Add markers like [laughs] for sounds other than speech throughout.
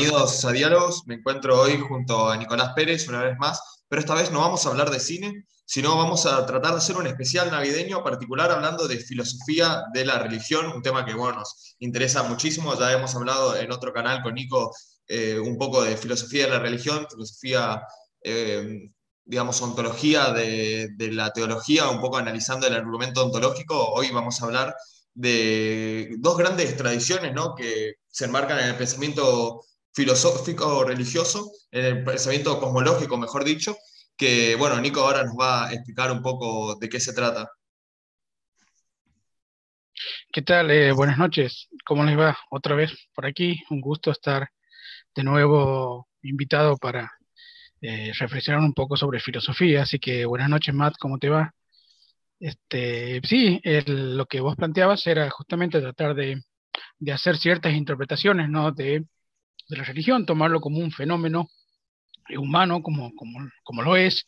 bienvenidos a Diálogos. Me encuentro hoy junto a Nicolás Pérez una vez más, pero esta vez no vamos a hablar de cine, sino vamos a tratar de hacer un especial navideño particular hablando de filosofía de la religión, un tema que bueno, nos interesa muchísimo. Ya hemos hablado en otro canal con Nico eh, un poco de filosofía de la religión, filosofía, eh, digamos, ontología de, la teología, un poco analizando el argumento ontológico. Hoy vamos a hablar de dos grandes tradiciones ¿no? que se enmarcan en el pensamiento filosófico religioso, en el pensamiento cosmológico, mejor dicho, que bueno, Nico ahora nos va a explicar un poco de qué se trata. ¿Qué tal? Eh, buenas noches. ¿Cómo les va? Otra vez por aquí. Un gusto estar de nuevo invitado para eh, reflexionar un poco sobre filosofía. Así que buenas noches, Matt. ¿Cómo te va? Este, sí, lo que vos planteabas era justamente tratar de, hacer ciertas interpretaciones ¿no? de, la religión, tomarlo como un fenómeno humano, como, como, lo es,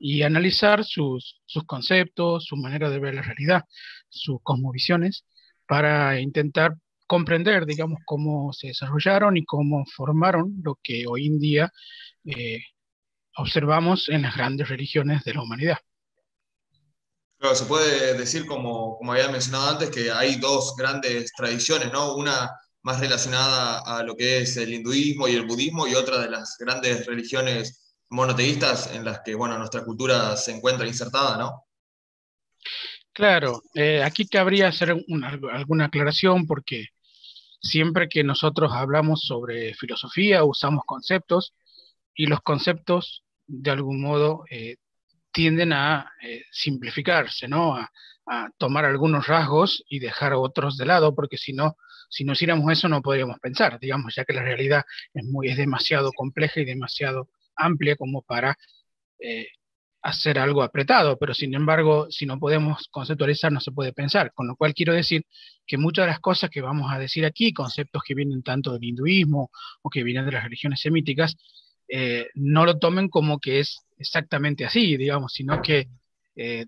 y analizar sus, sus, conceptos, su manera de ver la realidad, sus cosmovisiones, para intentar comprender, digamos, cómo se desarrollaron y cómo formaron lo que hoy en día eh, observamos en las grandes religiones de la humanidad se puede decir, como, como había mencionado antes, que hay dos grandes tradiciones, ¿no? Una más relacionada a lo que es el hinduismo y el budismo y otra de las grandes religiones monoteístas en las que, bueno, nuestra cultura se encuentra insertada, ¿no? Claro, eh, aquí cabría hacer alguna aclaración porque siempre que nosotros hablamos sobre filosofía usamos conceptos y los conceptos de algún modo eh, tienden a eh, simplificarse, ¿no? A, tomar algunos rasgos y dejar otros de lado, porque si no, si no hiciéramos eso no podríamos pensar, digamos, ya que la realidad es, muy, es demasiado compleja y demasiado amplia como para eh, hacer algo apretado, pero sin embargo, si no podemos conceptualizar, no se puede pensar, con lo cual quiero decir que muchas de las cosas que vamos a decir aquí, conceptos que vienen tanto del hinduismo o que vienen de las religiones semíticas, eh, no lo tomen como que es exactamente así, digamos, sino que eh,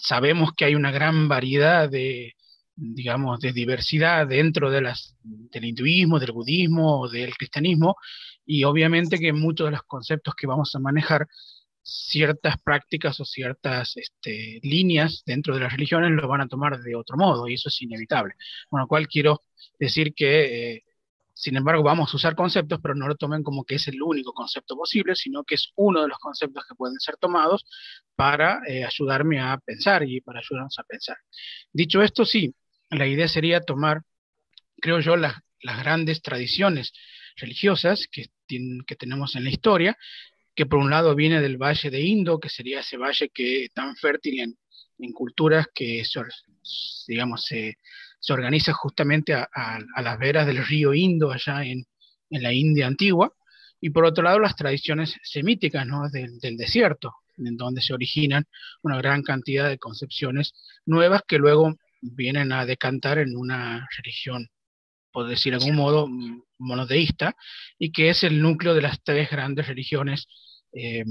sabemos que hay una gran variedad de, digamos, de diversidad dentro de las, del hinduismo, del budismo, del cristianismo, y obviamente que muchos de los conceptos que vamos a manejar, ciertas prácticas o ciertas este, líneas dentro de las religiones lo van a tomar de otro modo, y eso es inevitable. Con lo cual quiero decir que eh, sin embargo, vamos a usar conceptos, pero no lo tomen como que es el único concepto posible, sino que es uno de los conceptos que pueden ser tomados para eh, ayudarme a pensar y para ayudarnos a pensar. Dicho esto, sí, la idea sería tomar, creo yo, las, grandes tradiciones religiosas que, que tenemos en la historia, que por un lado viene del valle de Indo, que sería ese valle que tan fértil en, en culturas que, digamos, se se organiza justamente a, las veras del río Indo, allá en, la India antigua, y por otro lado las tradiciones semíticas del, desierto, en donde se originan una gran cantidad de concepciones nuevas que luego vienen a decantar en una religión, por decir de algún modo, monoteísta, y que es el núcleo de las tres grandes religiones eh,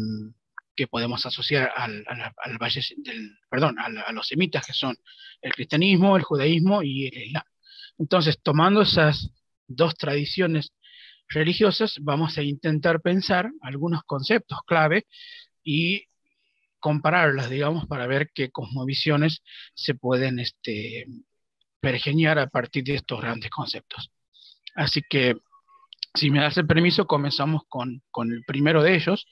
que podemos asociar al, valle del, perdón, a, los semitas, que son el cristianismo, el judaísmo y el islam. Entonces, tomando esas dos tradiciones religiosas, vamos a intentar pensar algunos conceptos clave y compararlas, digamos, para ver qué cosmovisiones se pueden este, pergeniar a partir de estos grandes conceptos. Así que, si me das el permiso, comenzamos con, con el primero de ellos,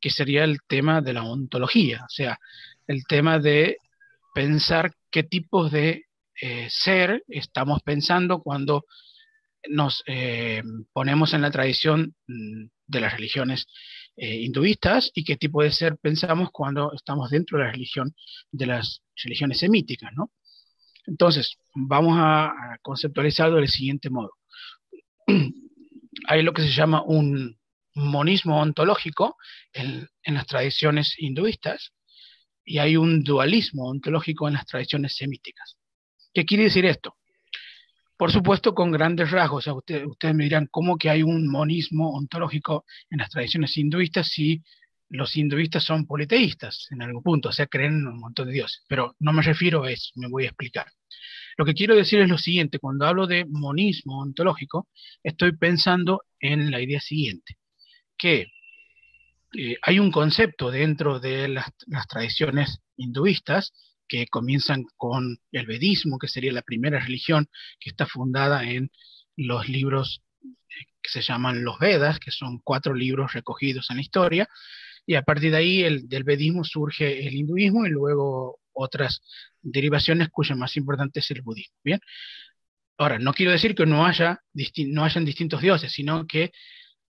que sería el tema de la ontología, o sea, el tema de pensar qué tipos de eh, ser estamos pensando cuando nos eh, ponemos en la tradición mm, de las religiones eh, hinduistas y qué tipo de ser pensamos cuando estamos dentro de la religión de las religiones semíticas, ¿no? Entonces, vamos a, conceptualizarlo del siguiente modo. [clears throat] Hay lo que se llama un, monismo ontológico en, las tradiciones hinduistas y hay un dualismo ontológico en las tradiciones semíticas. ¿Qué quiere decir esto? Por supuesto, con grandes rasgos. ustedes me dirán, ¿cómo que hay un monismo ontológico en las tradiciones hinduistas si los hinduistas son politeístas en algún punto, o sea, creen en un montón de dioses? Pero no me refiero a eso, me voy a explicar. Lo que quiero decir es lo siguiente, cuando hablo de monismo ontológico, estoy pensando en la idea siguiente, que eh, hay un concepto dentro de las, tradiciones hinduistas que comienzan con el vedismo, que sería la primera religión que está fundada en los libros eh, que se llaman los Vedas, que son cuatro libros recogidos en la historia, y a partir de ahí el, del vedismo surge el hinduismo y luego otras derivaciones cuya más importante es el budismo. Bien, ahora no quiero decir que no haya no hayan distintos dioses, sino que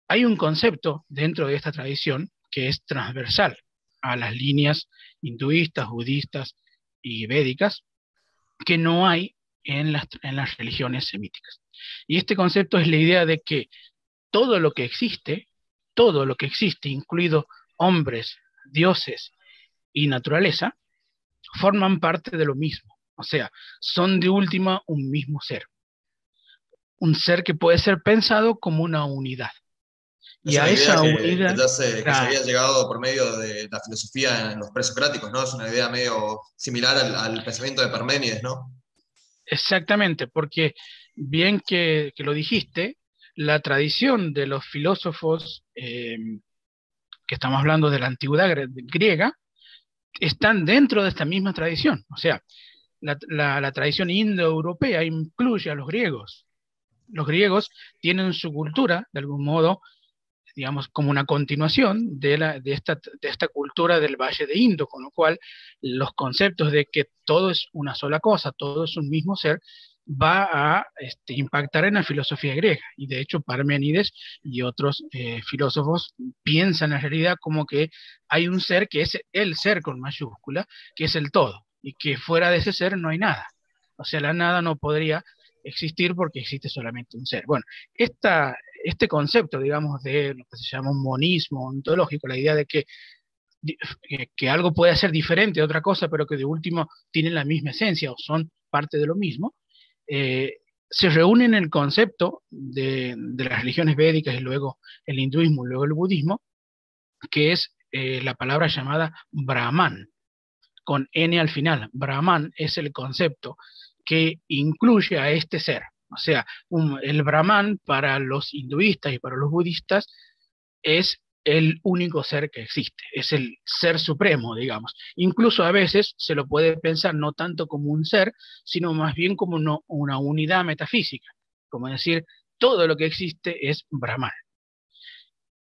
hay un concepto dentro de esta tradición que es transversal a las líneas hinduistas, budistas y védicas que no hay en las, en las religiones semíticas. Y este concepto es la idea de que todo lo que existe, todo lo que existe, incluido hombres, dioses y naturaleza, forman parte de lo mismo. O sea, son de última un mismo ser. Un ser que puede ser pensado como una unidad y a esa unidad. Que, se, había llegado por medio de la filosofía en los presocráticos, ¿no? Es una idea medio similar al, pensamiento de Parménides, ¿no? Exactamente, porque bien que, lo dijiste, la tradición de los filósofos em, que estamos hablando de la antigüedad griega, están dentro de esta misma tradición. O sea, la, la tradición indoeuropea incluye a los griegos. Los griegos tienen su cultura, de algún modo, digamos, como una continuación de, la, de, esta, de esta cultura del Valle de Indo, con lo cual los conceptos de que todo es una sola cosa, todo es un mismo ser, va a este, impactar en la filosofía griega. Y de hecho, Parménides y otros eh, filósofos piensan en realidad como que hay un ser que es el ser con mayúscula, que es el todo, y que fuera de ese ser no hay nada. O sea, la nada no podría existir porque existe solamente un ser. Bueno, esta, este concepto, digamos, de lo que se llama un monismo ontológico, la idea de que, que, algo puede ser diferente de otra cosa, pero que de último tienen la misma esencia o son parte de lo mismo, eh, se reúne en el concepto de, las religiones védicas y luego el hinduismo y luego el budismo, que es eh, la palabra llamada Brahman, con N al final. Brahman es el concepto que incluye a este ser. O sea, el Brahman para los hinduistas y para los budistas es el único ser que existe, es el ser supremo, digamos. Incluso a veces se lo puede pensar no tanto como un ser, sino más bien como una unidad metafísica, como decir, todo lo que existe es Brahman.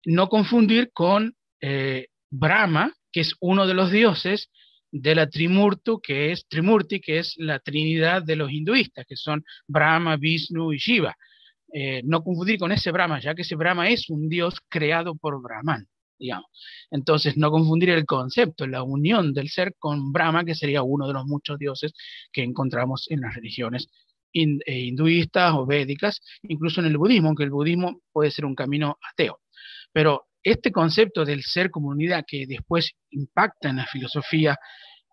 No confundir con eh, Brahma, que es uno de los dioses de la Trimurtu, que es Trimurti, que es la trinidad de los hinduistas, que son Brahma, Vishnu y Shiva. Eh, no confundir con ese Brahma, ya que ese Brahma es un dios creado por Brahman, digamos. Entonces, no confundir el concepto, la unión del ser con Brahma, que sería uno de los muchos dioses que encontramos en las religiones eh, hinduistas o védicas, incluso en el budismo, aunque el budismo puede ser un camino ateo. Pero este concepto del ser comunidad que después impacta en la filosofía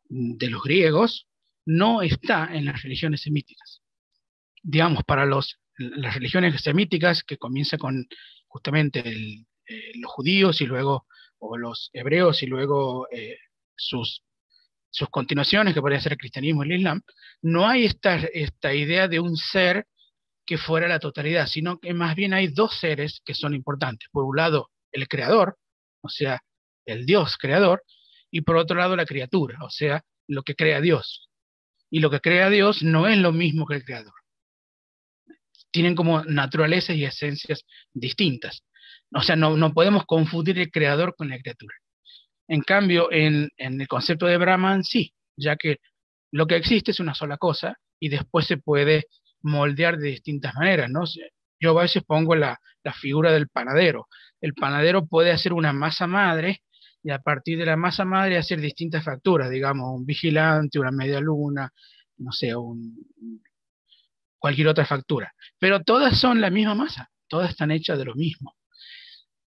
de los griegos no está en las religiones semíticas. Digamos, para los, las religiones semíticas, que comienza con justamente eh, los judíos y luego, o los hebreos y luego eh, sus, sus continuaciones, que podría ser el cristianismo y el islam, no hay esta, esta idea de un ser que fuera la totalidad, sino que más bien hay dos seres que son importantes. Por un lado, el creador, o sea, el Dios creador, y por otro lado la criatura, o sea, lo que crea Dios. Y lo que crea Dios no es lo mismo que el creador. Tienen como naturalezas y esencias distintas. O sea, no, podemos confundir el creador con la criatura. En cambio, en, en el concepto de Brahman, sí, ya que lo que existe es una sola cosa y después se puede moldear de distintas maneras, ¿no? Yo a veces pongo la, figura del panadero. El panadero puede hacer una masa madre y a partir de la masa madre hacer distintas facturas, digamos, un vigilante, una media luna, no sé, cualquier otra factura. Pero todas son la misma masa, todas están hechas de lo mismo.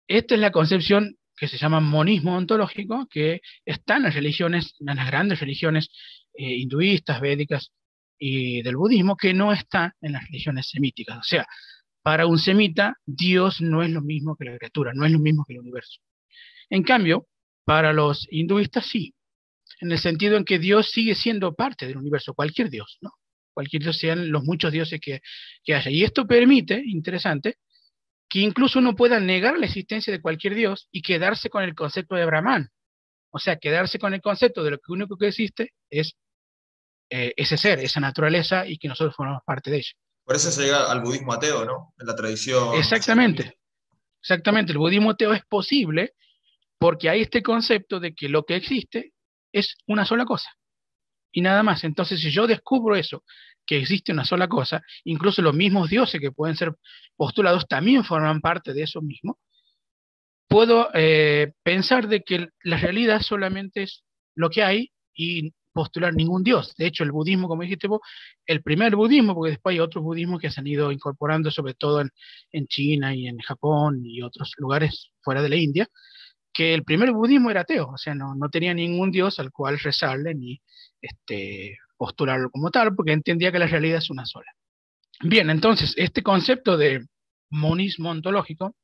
Esta es la concepción que se llama monismo ontológico, que está en las religiones, en las grandes religiones eh, hinduistas, védicas y del budismo, que no está en las religiones semíticas. O sea, para un semita, Dios no es lo mismo que la criatura, no es lo mismo que el universo. En cambio, para los hinduistas sí, en el sentido en que Dios sigue siendo parte del universo, cualquier Dios, ¿no? cualquier dios sean los muchos dioses que, que haya. Y esto permite, interesante, que incluso uno pueda negar la existencia de cualquier dios y quedarse con el concepto de Brahman. O sea, quedarse con el concepto de lo único que existe es eh, ese ser, esa naturaleza y que nosotros formamos parte de ella. Por eso se llega al budismo ateo, ¿no? En la tradición. Exactamente. Exactamente. El budismo ateo es posible porque hay este concepto de que lo que existe es una sola cosa y nada más. Entonces, si yo descubro eso, que existe una sola cosa, incluso los mismos dioses que pueden ser postulados también forman parte de eso mismo, puedo eh, pensar de que la realidad solamente es lo que hay y postular ningún dios. De hecho, el budismo, como dijiste vos, el primer budismo, porque después hay otros budismos que se han ido incorporando, sobre todo en, China y en Japón y otros lugares fuera de la India, que el primer budismo era ateo, o sea, no, no tenía ningún dios al cual rezarle ni este, postularlo como tal, porque entendía que la realidad es una sola. Bien, entonces, este concepto de monismo ontológico,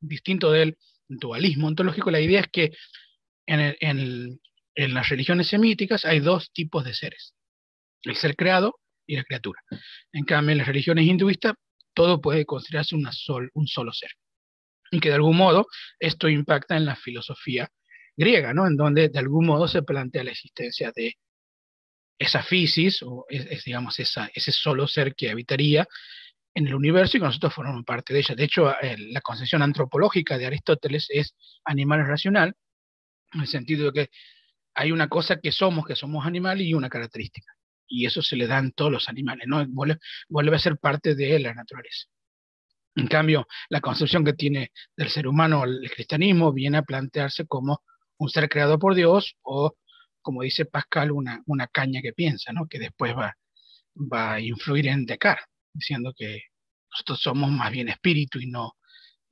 distinto del dualismo ontológico, la idea es que en, en, las religiones semíticas hay dos tipos de seres, el ser creado y la criatura. En cambio, en las religiones hinduistas, todo puede considerarse una sol, un solo ser y que de algún modo esto impacta en la filosofía griega, ¿no? En donde de algún modo se plantea la existencia de esa fisis, o es, digamos esa, ese solo ser que habitaría en el universo y que nosotros formamos parte de ella. De hecho, la concepción antropológica de Aristóteles es animal racional, en el sentido de que hay una cosa que somos, que somos animal, y una característica. Y eso se le dan todos los animales, ¿no? vuelve a ser parte de la naturaleza. En cambio, la concepción que tiene del ser humano el cristianismo viene a plantearse como un ser creado por Dios o, como dice Pascal, una, una caña que piensa, ¿no? que después va, va a influir en Descartes, diciendo que nosotros somos más bien espíritu y no,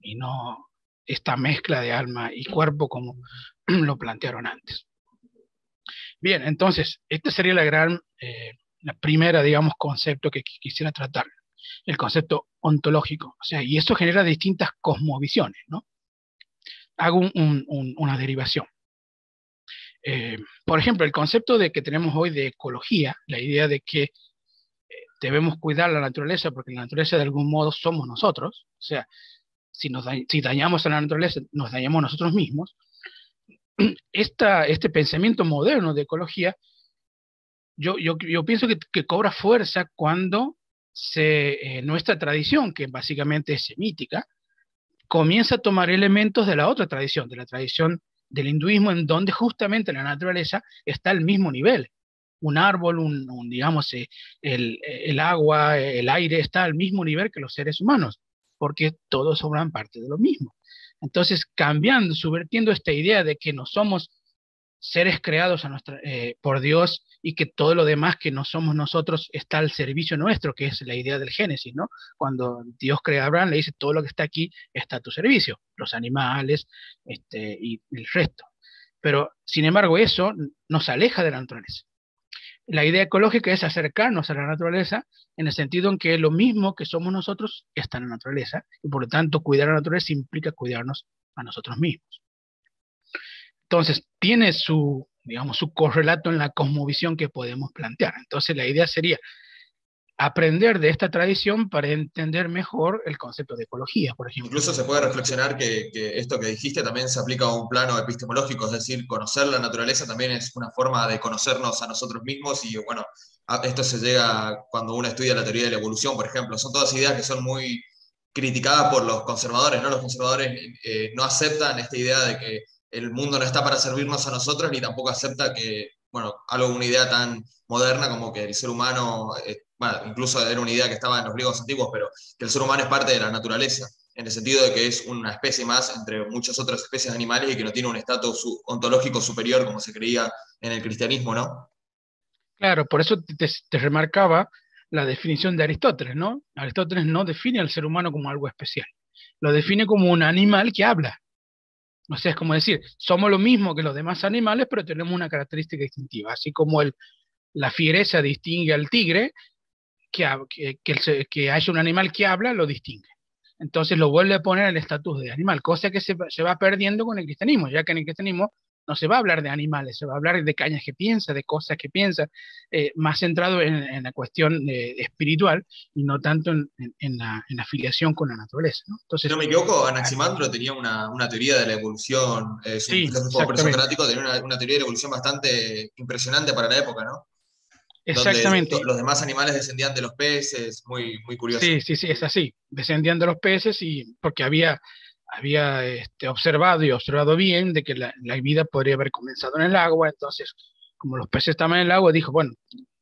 y no esta mezcla de alma y cuerpo como [clears throat] lo plantearon antes. Bien, entonces, esta sería la gran, eh, la primera, digamos, concepto que quisiera tratar el concepto ontológico. O sea, y eso genera distintas cosmovisiones, ¿no? Hago una derivación. Eh, por ejemplo, el concepto de que tenemos hoy de ecología, la idea de que eh, debemos cuidar la naturaleza porque la naturaleza de algún modo somos nosotros, o sea, si, nos si dañamos a la naturaleza, nos dañamos nosotros mismos. Este pensamiento moderno de ecología, yo, pienso que, cobra fuerza cuando eh, nuestra tradición, que básicamente es semítica, comienza a tomar elementos de la otra tradición, de la tradición del hinduismo, en donde justamente la naturaleza está al mismo nivel. Un árbol, un, digamos, eh, el, el, agua, el aire está al mismo nivel que los seres humanos, porque todos forman parte de lo mismo. Entonces, cambiando, subvertiendo esta idea de que no somos seres creados a eh, por Dios y que todo lo demás que no somos nosotros está al servicio nuestro, que es la idea del Génesis, ¿no? Cuando Dios crea a Abraham, le dice, todo lo que está aquí está a tu servicio, los animales este, y el resto. Pero, sin embargo, eso nos aleja de la naturaleza. La idea ecológica es acercarnos a la naturaleza en el sentido en que lo mismo que somos nosotros está en la naturaleza y por lo tanto cuidar a la naturaleza implica cuidarnos a nosotros mismos. Entonces, tiene su, digamos, su correlato en la cosmovisión que podemos plantear. Entonces, la idea sería aprender de esta tradición para entender mejor el concepto de ecología, por ejemplo. Incluso se puede reflexionar que, esto que dijiste también se aplica a un plano epistemológico, es decir, conocer la naturaleza también es una forma de conocernos a nosotros mismos y bueno, esto se llega cuando uno estudia la teoría de la evolución, por ejemplo. Son todas ideas que son muy criticadas por los conservadores, ¿no? Los conservadores eh, no aceptan esta idea de que el mundo no está para servirnos a nosotros, ni tampoco acepta que, bueno, algo, una idea tan moderna como que el ser humano, eh, incluso era una idea que estaba en los griegos antiguos, pero que el ser humano es parte de la naturaleza, en el sentido de que es una especie más entre muchas otras especies animales y que no tiene un estatus ontológico superior como se creía en el cristianismo, ¿no? Claro, por eso te, remarcaba la definición de Aristóteles, ¿no? Aristóteles no define al ser humano como algo especial, lo define como un animal que habla, o sea, es como decir, somos lo mismo que los demás animales, pero tenemos una característica distintiva. Así como la fiereza distingue al tigre, que, que, que, haya un animal que habla, lo distingue. Entonces lo vuelve a poner en el estatus de animal, cosa que se, se, va perdiendo con el cristianismo, ya que en el cristianismo no se va a hablar de animales, se va a hablar de cañas que piensa, de cosas que piensa, eh, más centrado en, la cuestión eh, espiritual y no tanto en, la, afiliación con la naturaleza. ¿no? Entonces, si no me equivoco, Anaximandro tenía una, teoría de la evolución, eh, sí, presocrático tenía una, teoría de la evolución bastante impresionante para la época, ¿no? Exactamente. los demás animales descendían de los peces, muy, muy curioso. Sí, sí, sí, es así. Descendían de los peces y porque había había este, observado y observado bien de que la, vida podría haber comenzado en el agua, entonces, como los peces estaban en el agua, dijo, bueno,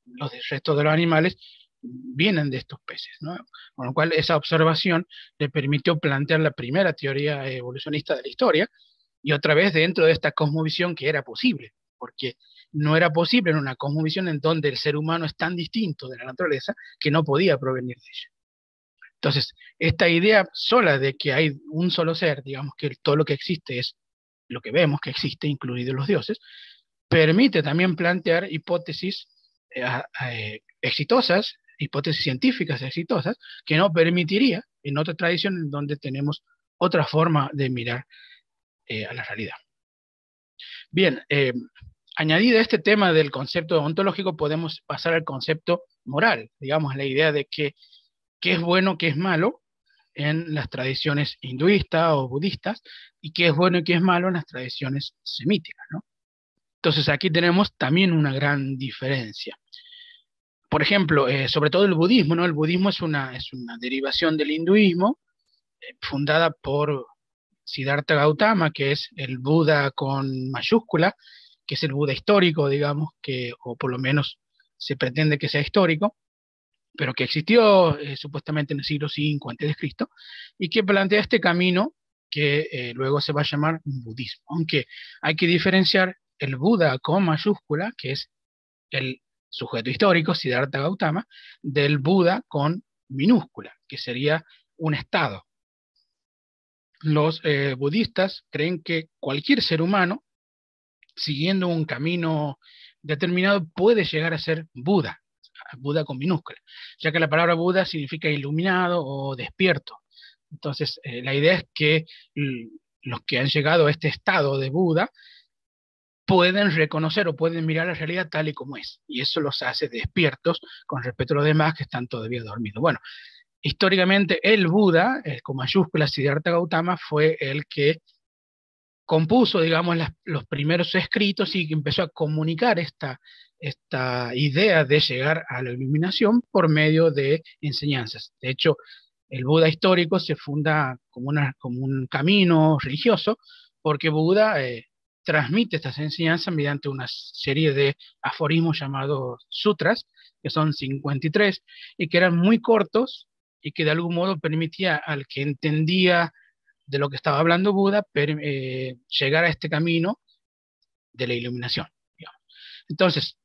los restos de los animales vienen de estos peces, ¿no? Con lo cual, esa observación le permitió plantear la primera teoría evolucionista de la historia, y otra vez dentro de esta cosmovisión que era posible, porque no era posible en una cosmovisión en donde el ser humano es tan distinto de la naturaleza que no podía provenir de ella. Entonces, esta idea sola de que hay un solo ser, digamos que todo lo que existe es lo que vemos que existe, incluidos los dioses, permite también plantear hipótesis eh, eh, exitosas, hipótesis científicas exitosas, que no permitiría en otra tradición en donde tenemos otra forma de mirar eh, a la realidad. Bien, añadido a este tema del concepto ontológico, podemos pasar al concepto moral, digamos, la idea de que qué es bueno, qué es malo en las tradiciones hinduistas o budistas y qué es bueno y qué es malo en las tradiciones semíticas. ¿no? Entonces aquí tenemos también una gran diferencia. Por ejemplo, eh, sobre todo el budismo, ¿no? El budismo es una, es una derivación del hinduismo eh, fundada por Siddhartha Gautama, que es el Buda con mayúscula, que es el Buda histórico, digamos, que, o por lo menos se pretende que sea histórico, pero que existió eh, supuestamente en el siglo V a.C., y que plantea este camino que eh, luego se va a llamar budismo. Aunque hay que diferenciar el Buda con mayúscula, que es el sujeto histórico, Siddhartha Gautama, del Buda con minúscula, que sería un estado. Los eh, budistas creen que cualquier ser humano, siguiendo un camino determinado, puede llegar a ser Buda, Buda con minúscula, ya que la palabra Buda significa iluminado o despierto. Entonces, eh, la idea es que los que han llegado a este estado de Buda pueden reconocer o pueden mirar la realidad tal y como es, y eso los hace despiertos con respecto a los demás que están todavía dormidos. Bueno, históricamente el Buda, el con mayúsculas Siddhartha Gautama, fue el que compuso, digamos, los primeros escritos y empezó a comunicar esta, esta idea de llegar a la iluminación por medio de enseñanzas. De hecho, el Buda histórico se funda como, una, como un camino religioso porque Buda eh, transmite estas enseñanzas mediante una serie de aforismos llamados sutras, que son 53, y que eran muy cortos y que de algún modo permitía al que entendía de lo que estaba hablando Buda eh, llegar a este camino de la iluminación. Entonces,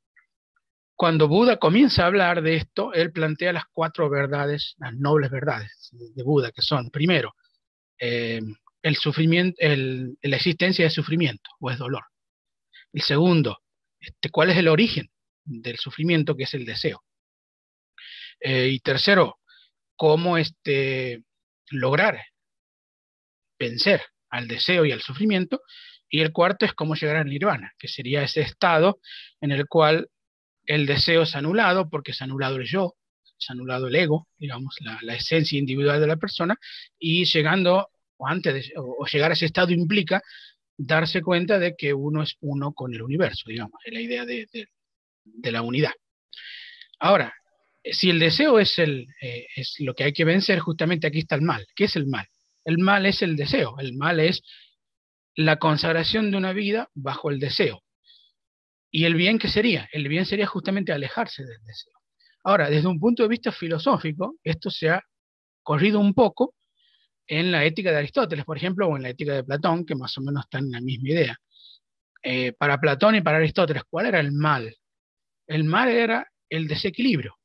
cuando Buda comienza a hablar de esto, él plantea las cuatro verdades, las nobles verdades de Buda, que son, primero, eh, el sufrimiento, la existencia de sufrimiento o es dolor. El segundo, este, cuál es el origen del sufrimiento, que es el deseo. Eh, y tercero, cómo este, lograr vencer al deseo y al sufrimiento. Y el cuarto es cómo llegar al nirvana, que sería ese estado en el cual el deseo es anulado porque es anulado el yo, es anulado el ego, digamos, la, esencia individual de la persona, y llegando, o antes de o llegar a ese estado implica darse cuenta de que uno es uno con el universo, digamos, es la idea de, la unidad. Ahora, si el deseo es, el, eh, es lo que hay que vencer, justamente aquí está el mal. ¿Qué es el mal? El mal es el deseo, el mal es la consagración de una vida bajo el deseo. ¿Y el bien qué sería? El bien sería justamente alejarse del deseo. Ahora, desde un punto de vista filosófico, esto se ha corrido un poco en la ética de Aristóteles, por ejemplo, o en la ética de Platón, que más o menos están en la misma idea. Eh, para Platón y para Aristóteles, ¿cuál era el mal? El mal era el desequilibrio,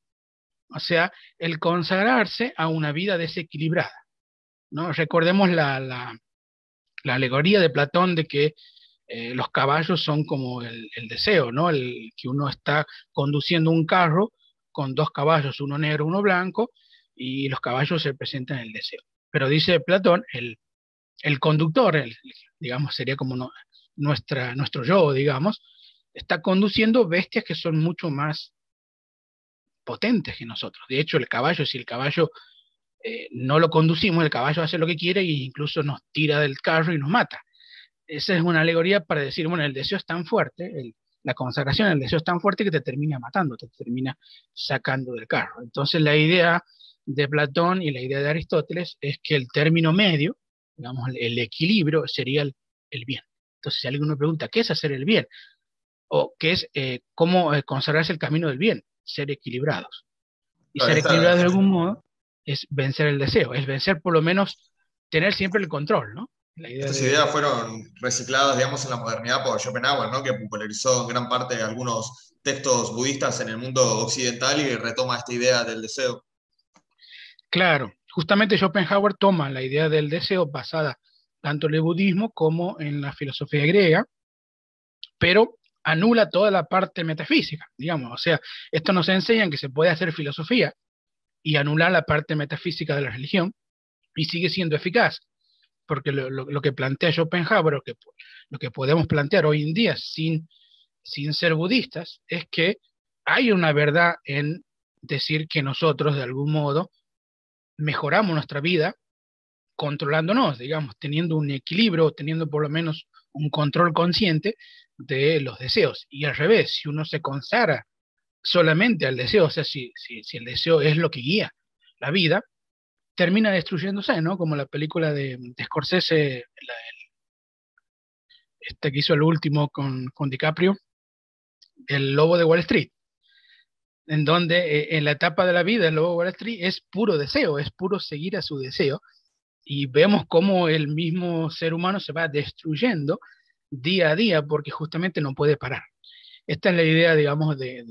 o sea, el consagrarse a una vida desequilibrada. ¿No? Recordemos la, la alegoría de Platón de que eh, los caballos son como el, deseo, ¿no? El que uno está conduciendo un carro con dos caballos, uno negro, uno blanco, y los caballos se presentan el deseo. Pero dice Platón, el, el conductor, el, digamos, sería como nuestra, nuestro yo, digamos, está conduciendo bestias que son mucho más potentes que nosotros. De hecho, el caballo, si el caballo eh, no lo conducimos, el caballo hace lo que quiere e incluso nos tira del carro y nos mata. Esa es una alegoría para decir, bueno, el deseo es tan fuerte, la consagración, el deseo es tan fuerte que te termina matando, te termina sacando del carro. Entonces la idea de Platón y la idea de Aristóteles es que el término medio, digamos, el, equilibrio sería el, bien. Entonces si alguien me pregunta, ¿qué es hacer el bien? O qué es eh, cómo eh, consagrarse el camino del bien, ser equilibrados. Y ser equilibrados de algún modo es vencer el deseo, es vencer por lo menos tener siempre el control, ¿no? Estas ideas fueron recicladas, digamos, en la modernidad por Schopenhauer, ¿no? Que popularizó en gran parte algunos textos budistas en el mundo occidental y retoma esta idea del deseo. Claro, justamente Schopenhauer toma la idea del deseo basada tanto en el budismo como en la filosofía griega, pero anula toda la parte metafísica, digamos. O sea, esto nos enseña que se puede hacer filosofía y anular la parte metafísica de la religión y sigue siendo eficaz porque lo, que plantea Schopenhauer, que, lo que podemos plantear hoy en día sin, sin ser budistas, es que hay una verdad en decir que nosotros de algún modo mejoramos nuestra vida controlándonos, digamos, teniendo un equilibrio, teniendo por lo menos un control consciente de los deseos. Y al revés, si uno se consagra solamente al deseo, o sea, si, si, si el deseo es lo que guía la vida, termina destruyéndose, ¿no? Como la película de, Scorsese, este que hizo el último con, con, DiCaprio, El Lobo de Wall Street, en donde eh, en la etapa de la vida el Lobo de Wall Street es puro deseo, es puro seguir a su deseo, y vemos cómo el mismo ser humano se va destruyendo día a día porque justamente no puede parar. Esta es la idea, digamos, de,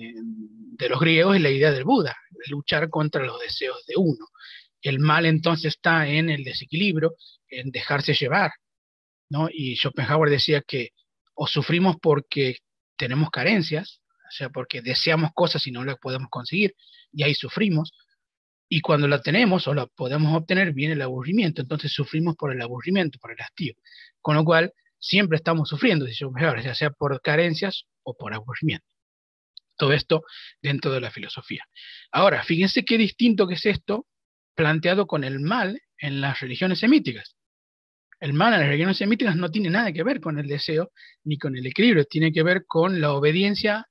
de los griegos y la idea del Buda, luchar contra los deseos de uno. El mal entonces está en el desequilibrio, en dejarse llevar, ¿no? Y Schopenhauer decía que o sufrimos porque tenemos carencias, o sea, porque deseamos cosas y no las podemos conseguir, y ahí sufrimos, y cuando la tenemos o la podemos obtener, viene el aburrimiento, entonces sufrimos por el aburrimiento, por el hastío, con lo cual siempre estamos sufriendo, ya sea por carencias o por aburrimiento. Todo esto dentro de la filosofía. Ahora, fíjense qué distinto que es esto planteado con el mal en las religiones semíticas. El mal en las religiones semíticas no tiene nada que ver con el deseo ni con el equilibrio, tiene que ver con la obediencia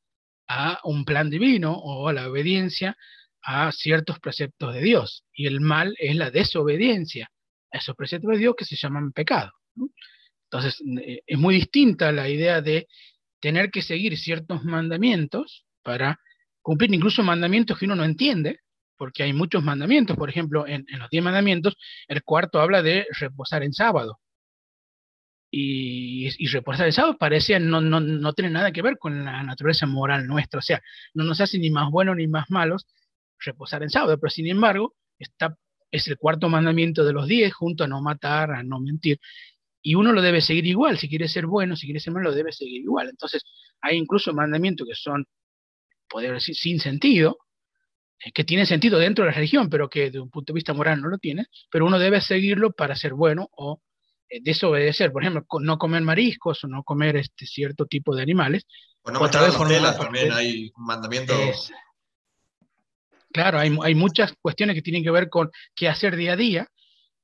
a un plan divino o a la obediencia a ciertos preceptos de Dios. Y el mal es la desobediencia a esos preceptos de Dios que se llaman pecado. Entonces, eh, es muy distinta la idea de tener que seguir ciertos mandamientos para cumplir incluso mandamientos que uno no entiende, porque hay muchos mandamientos. Por ejemplo, en, los diez mandamientos, el cuarto habla de reposar en sábado. Y, reposar en sábado parece no, no, no tiene nada que ver con la naturaleza moral nuestra. O sea, no nos hace ni más buenos ni más malos reposar en sábado, pero sin embargo, está, es el cuarto mandamiento de los diez, junto a no matar, a no mentir. Y uno lo debe seguir igual, si quiere ser bueno, si quiere ser malo, lo debe seguir igual. Entonces, hay incluso mandamientos que son, poder decir, sin sentido, eh, que tiene sentido dentro de la religión, pero que de un punto de vista moral no lo tiene, pero uno debe seguirlo para ser bueno o eh, desobedecer. Por ejemplo, no comer mariscos o no comer este cierto tipo de animales. O no las también hay un mandamiento. claro, hay, hay muchas cuestiones que tienen que ver con qué hacer día a día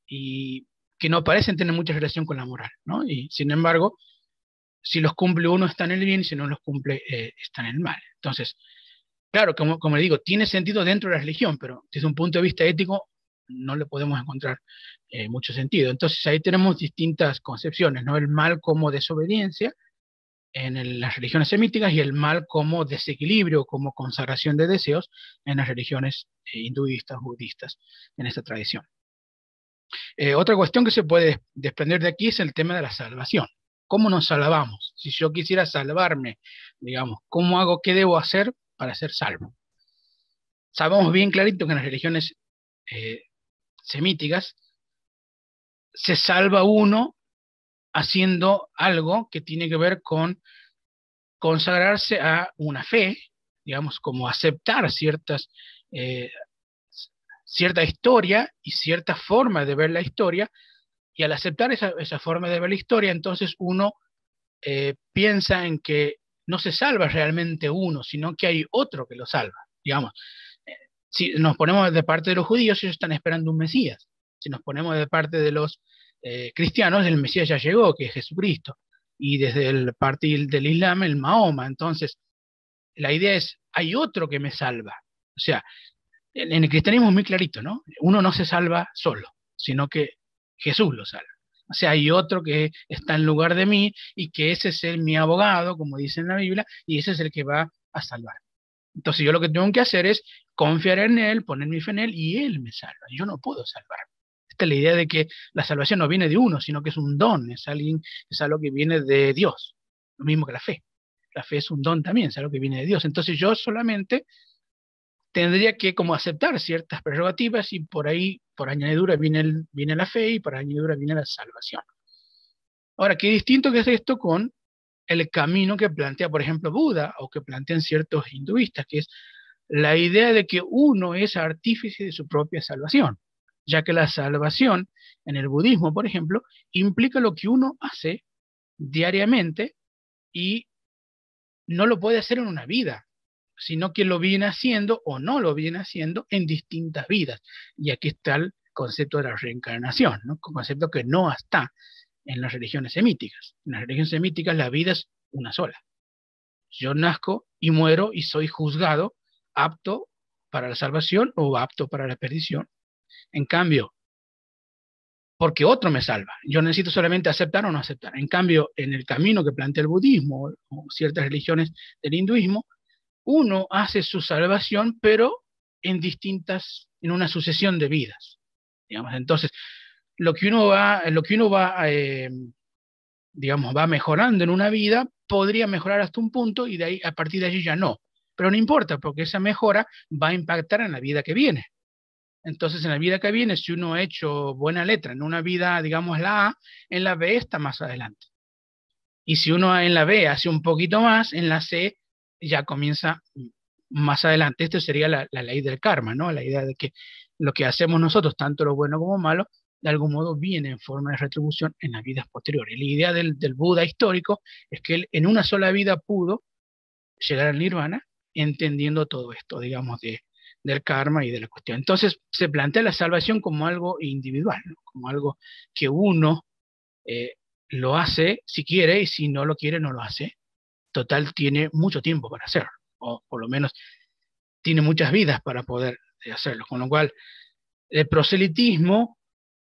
y que no parecen tener mucha relación con la moral, ¿no? Y sin embargo, si los cumple uno está en el bien y si no los cumple eh, está en el mal. Entonces, Claro, como, le digo, tiene sentido dentro de la religión, pero desde un punto de vista ético no le podemos encontrar eh, mucho sentido. Entonces ahí tenemos distintas concepciones, ¿no? El mal como desobediencia en las religiones semíticas y el mal como desequilibrio, como consagración de deseos en las religiones eh, hinduistas, budistas, en esta tradición. Eh, otra cuestión que se puede desprender de aquí es el tema de la salvación. ¿Cómo nos salvamos? Si yo quisiera salvarme, digamos, ¿cómo hago? ¿Qué debo hacer para ser salvo. Sabemos bien clarito que en las religiones eh, semíticas se salva uno haciendo algo que tiene que ver con consagrarse a una fe, digamos, como aceptar ciertas, eh, cierta historia y cierta forma de ver la historia, y al aceptar esa, esa, forma de ver la historia, entonces uno eh, piensa en que no se salva realmente uno, sino que hay otro que lo salva. Digamos, si nos ponemos de parte de los judíos, ellos están esperando un Mesías. Si nos ponemos de parte de los eh, cristianos, el Mesías ya llegó, que es Jesucristo. Y desde el partir del Islam, el Mahoma. Entonces, la idea es, hay otro que me salva. O sea, en, el cristianismo es muy clarito, ¿no? Uno no se salva solo, sino que Jesús lo salva. O sea, hay otro que está en lugar de mí y que ese es el, mi abogado, como dice en la Biblia, y ese es el que va a salvar. Entonces yo lo que tengo que hacer es confiar en Él, poner mi fe en Él y Él me salva. Yo no puedo salvar. Esta es la idea de que la salvación no viene de uno, sino que es un don, es, es algo que viene de Dios, lo mismo que la fe. La fe es un don también, es algo que viene de Dios. Entonces yo solamente tendría que como aceptar ciertas prerrogativas y por ahí, por añadidura, viene, viene la fe y por añadidura viene la salvación. Ahora, qué distinto que es esto con el camino que plantea, por ejemplo, Buda o que plantean ciertos hinduistas, que es la idea de que uno es artífice de su propia salvación, ya que la salvación en el budismo, por ejemplo, implica lo que uno hace diariamente y no lo puede hacer en una vida, sino que lo viene haciendo o no lo viene haciendo en distintas vidas. Y aquí está el concepto de la reencarnación, ¿no? un concepto que no está en las religiones semíticas. En las religiones semíticas la vida es una sola. Yo nazco y muero y soy juzgado apto para la salvación o apto para la perdición. En cambio, porque otro me salva. Yo necesito solamente aceptar o no aceptar. En cambio, en el camino que plantea el budismo o ciertas religiones del hinduismo, uno hace su salvación, pero en distintas, en una sucesión de vidas. Digamos. Entonces, lo que uno va, lo que uno va, eh, digamos, va mejorando en una vida, podría mejorar hasta un punto y de ahí, a partir de allí ya no. Pero no importa, porque esa mejora va a impactar en la vida que viene. Entonces, en la vida que viene, si uno ha hecho buena letra en una vida, digamos, la A, en la B está más adelante. Y si uno en la B hace un poquito más, en la C ya comienza más adelante. Esto sería la, ley del karma, ¿no? La idea de que lo que hacemos nosotros, tanto lo bueno como malo, de algún modo viene en forma de retribución en las vidas posteriores. La idea del, Buda histórico es que él en una sola vida pudo llegar al nirvana entendiendo todo esto, digamos, de, del karma y de la cuestión. Entonces se plantea la salvación como algo individual, como algo que uno eh, lo hace si quiere y si no lo quiere no lo hace. Total tiene mucho tiempo para hacerlo, o por lo menos tiene muchas vidas para poder hacerlo. Con lo cual, el proselitismo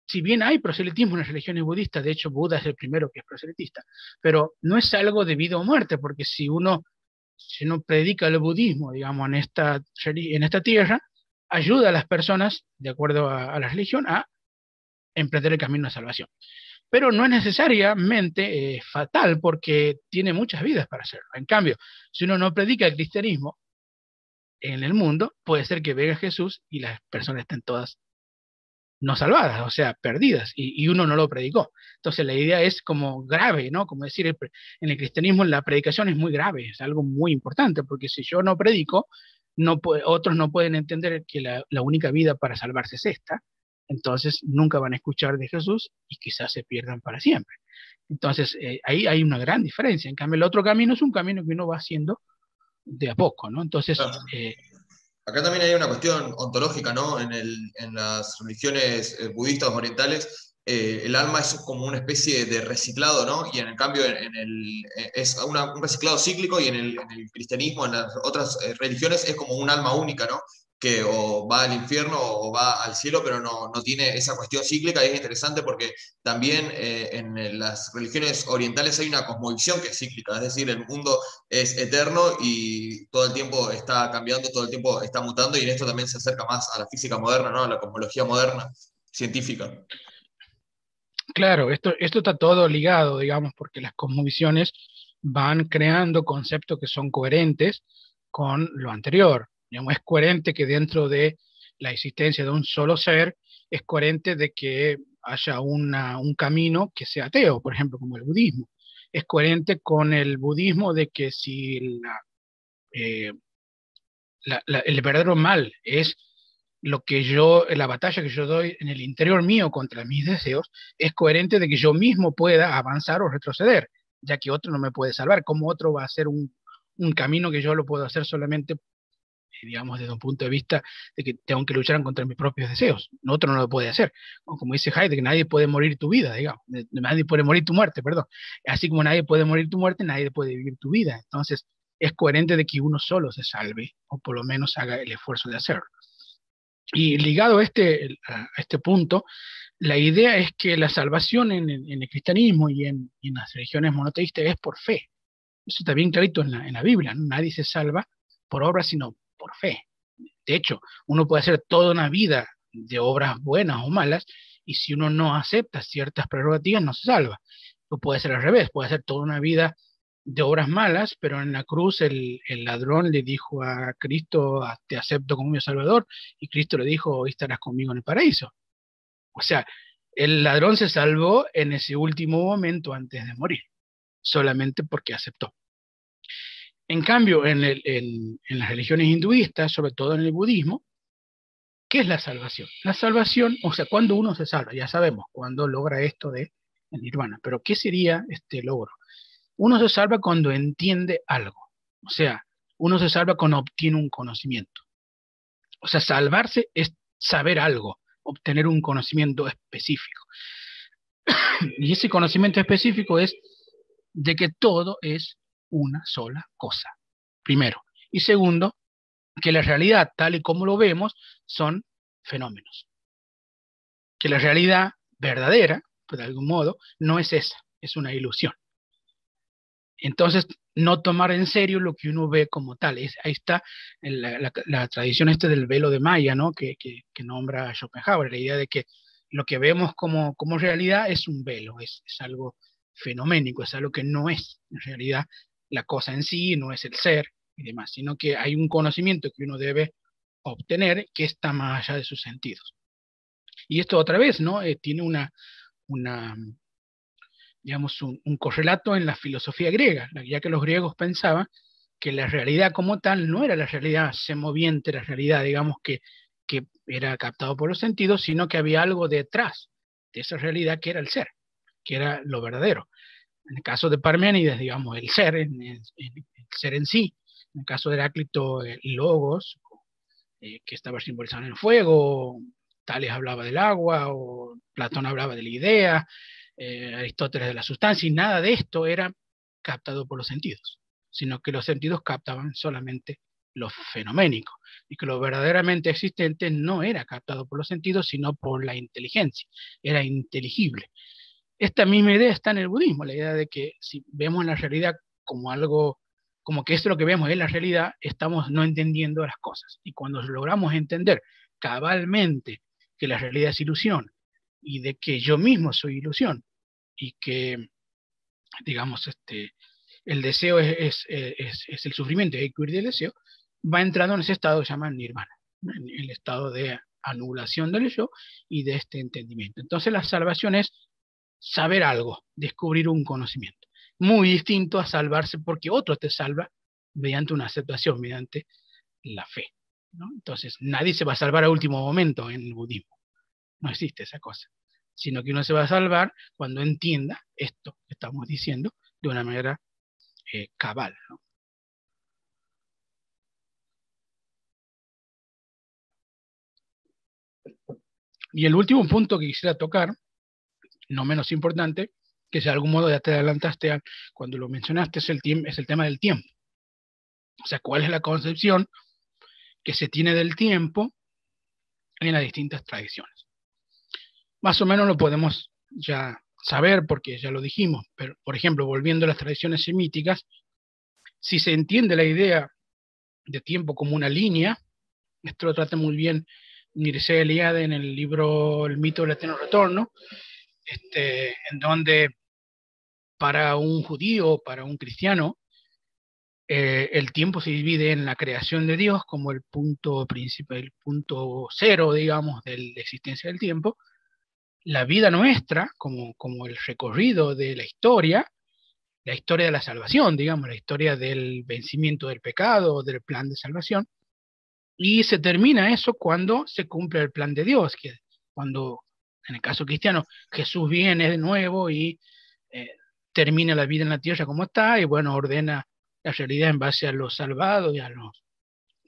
si bien hay proselitismo en las religiones budistas, de hecho Buda es el primero que es proselitista, pero no es algo de vida o muerte, porque si uno, si uno predica el budismo, digamos, en esta, en esta tierra, ayuda a las personas, de acuerdo a, la religión, a emprender el camino de salvación. Pero no es necesariamente eh, fatal porque tiene muchas vidas para hacerlo. En cambio, si uno no predica el cristianismo en el mundo, puede ser que venga Jesús y las personas estén todas no salvadas, o sea, perdidas, y, uno no lo predicó. Entonces la idea es como grave, ¿no? Como decir, en el cristianismo la predicación es muy grave, es algo muy importante, porque si yo no predico, no otros no pueden entender que la, única vida para salvarse es esta, entonces nunca van a escuchar de Jesús y quizás se pierdan para siempre. Entonces eh, ahí hay una gran diferencia. En cambio, el otro camino es un camino que uno va haciendo de a poco, ¿no? Entonces, eh, Acá también hay una cuestión ontológica, ¿no? En, las religiones eh, budistas orientales, eh, el alma es como una especie de reciclado, ¿no? Y en el cambio en, el, es un reciclado cíclico y en el, cristianismo, en las otras religiones, es como un alma única, ¿no? Que o va al infierno o va al cielo, pero no, no tiene esa cuestión cíclica y es interesante porque también eh, en las religiones orientales hay una cosmovisión que es cíclica, es decir, el mundo es eterno y todo el tiempo está cambiando, todo el tiempo está mutando y en esto también se acerca más a la física moderna, ¿no? a la cosmología moderna, científica. Claro, esto, esto está todo ligado, digamos, porque las cosmovisiones van creando conceptos que son coherentes con lo anterior es coherente que dentro de la existencia de un solo ser, es coherente de que haya un camino que sea ateo, por ejemplo, como el budismo. Es coherente con el budismo de que si eh, el verdadero mal es lo que yo, la batalla que yo doy en el interior mío contra mis deseos, es coherente de que yo mismo pueda avanzar o retroceder ya que otro no me puede salvar. ¿Cómo otro va a hacer un, un camino que yo lo puedo hacer solamente, digamos, desde un punto de vista de que tengo que luchar contra mis propios deseos? Otro no lo puede hacer. Como dice Heidegger, nadie puede morir tu vida, digamos. Nadie puede morir tu muerte, perdón. Así como nadie puede morir tu muerte, nadie puede vivir tu vida. Entonces, es coherente de que uno solo se salve, o por lo menos haga el esfuerzo de hacerlo. Y ligado a este, a este punto, la idea es que la salvación en, el cristianismo y en, las religiones monoteístas es por fe. Eso está bien clarito en la, Biblia. Nadie se salva por obras, sino fe. De hecho, uno puede hacer toda una vida de obras buenas o malas, y si uno no acepta ciertas prerrogativas, no se salva. O puede ser al revés, puede hacer toda una vida de obras malas, pero en la cruz el, ladrón le dijo a Cristo, ah, te acepto como mi Salvador, y Cristo le dijo, hoy estarás conmigo en el paraíso. O sea, el ladrón se salvó en ese último momento antes de morir, solamente porque aceptó. En cambio, en, las religiones hinduistas, sobre todo en el budismo, ¿qué es la salvación? La salvación, o sea, cuando uno se salva, ya sabemos, cuando logra esto de nirvana, pero ¿qué sería este logro? Uno se salva cuando entiende algo. O sea, uno se salva cuando obtiene un conocimiento. O sea, salvarse es saber algo, obtener un conocimiento específico. [coughs] y ese conocimiento específico es de que todo es una sola cosa, primero. Y segundo, que la realidad tal y como lo vemos son fenómenos. Que la realidad verdadera, de algún modo, no es esa, es una ilusión. Entonces, no tomar en serio lo que uno ve como tal. Es, ahí está la, tradición este del velo de Maya, ¿no? Que, nombra Schopenhauer, la idea de que lo que vemos como, como realidad es un velo, es, algo fenoménico, es algo que no es en realidad la cosa en sí, no es el ser y demás, sino que hay un conocimiento que uno debe obtener que está más allá de sus sentidos. Y esto otra vez, ¿no? Eh, tiene una, una, digamos, un, correlato en la filosofía griega, ya que los griegos pensaban que la realidad como tal no era la realidad semoviente, la realidad, digamos, que, que era captado por los sentidos, sino que había algo detrás de esa realidad que era el ser, que era lo verdadero. En el caso de Parménides, digamos, el ser, el, ser en sí. En el caso de Heráclito, el logos, eh, que estaba simbolizado en el fuego, Tales hablaba del agua, o Platón hablaba de la idea, eh, Aristóteles de la sustancia, y nada de esto era captado por los sentidos, sino que los sentidos captaban solamente lo fenoménico, y que lo verdaderamente existente no era captado por los sentidos, sino por la inteligencia, era inteligible. Esta misma idea está en el budismo, la idea de que si vemos la realidad como algo, como que esto lo que vemos es la realidad, estamos no entendiendo las cosas. Y cuando logramos entender cabalmente que la realidad es ilusión y de que yo mismo soy ilusión y que, digamos, este, el deseo es, es, es, el sufrimiento, hay que huir del deseo, va entrando en ese estado que se nirvana, en el estado de anulación del yo y de este entendimiento. Entonces la salvación es saber algo, descubrir un conocimiento, muy distinto a salvarse porque otro te salva mediante una aceptación, mediante la fe. Entonces nadie se va a salvar a último momento en el budismo, no existe esa cosa sino que uno se va a salvar cuando entienda esto que estamos diciendo de una manera eh, cabal. Y el último punto que quisiera tocar, no menos importante, que si de algún modo ya te adelantaste cuando lo mencionaste, es el, es el tema del tiempo. O sea, cuál es la concepción que se tiene del tiempo en las distintas tradiciones más o menos lo podemos ya saber porque ya lo dijimos, pero por ejemplo, volviendo a las tradiciones semíticas, si se entiende la idea de tiempo como una línea, esto lo trata muy bien Mircea Eliade en el libro El mito del eterno retorno, este, en donde para un judío, para un cristiano, eh, el tiempo se divide en la creación de Dios como el punto principal, el punto cero, digamos, de la existencia del tiempo, la vida nuestra, como, como el recorrido de la historia, la historia de la salvación, digamos, la historia del vencimiento del pecado, del plan de salvación, y se termina eso cuando se cumple el plan de Dios, que cuando, en el caso cristiano, Jesús viene de nuevo y eh, termina la vida en la tierra como está y bueno, ordena la realidad en base a los salvados y a los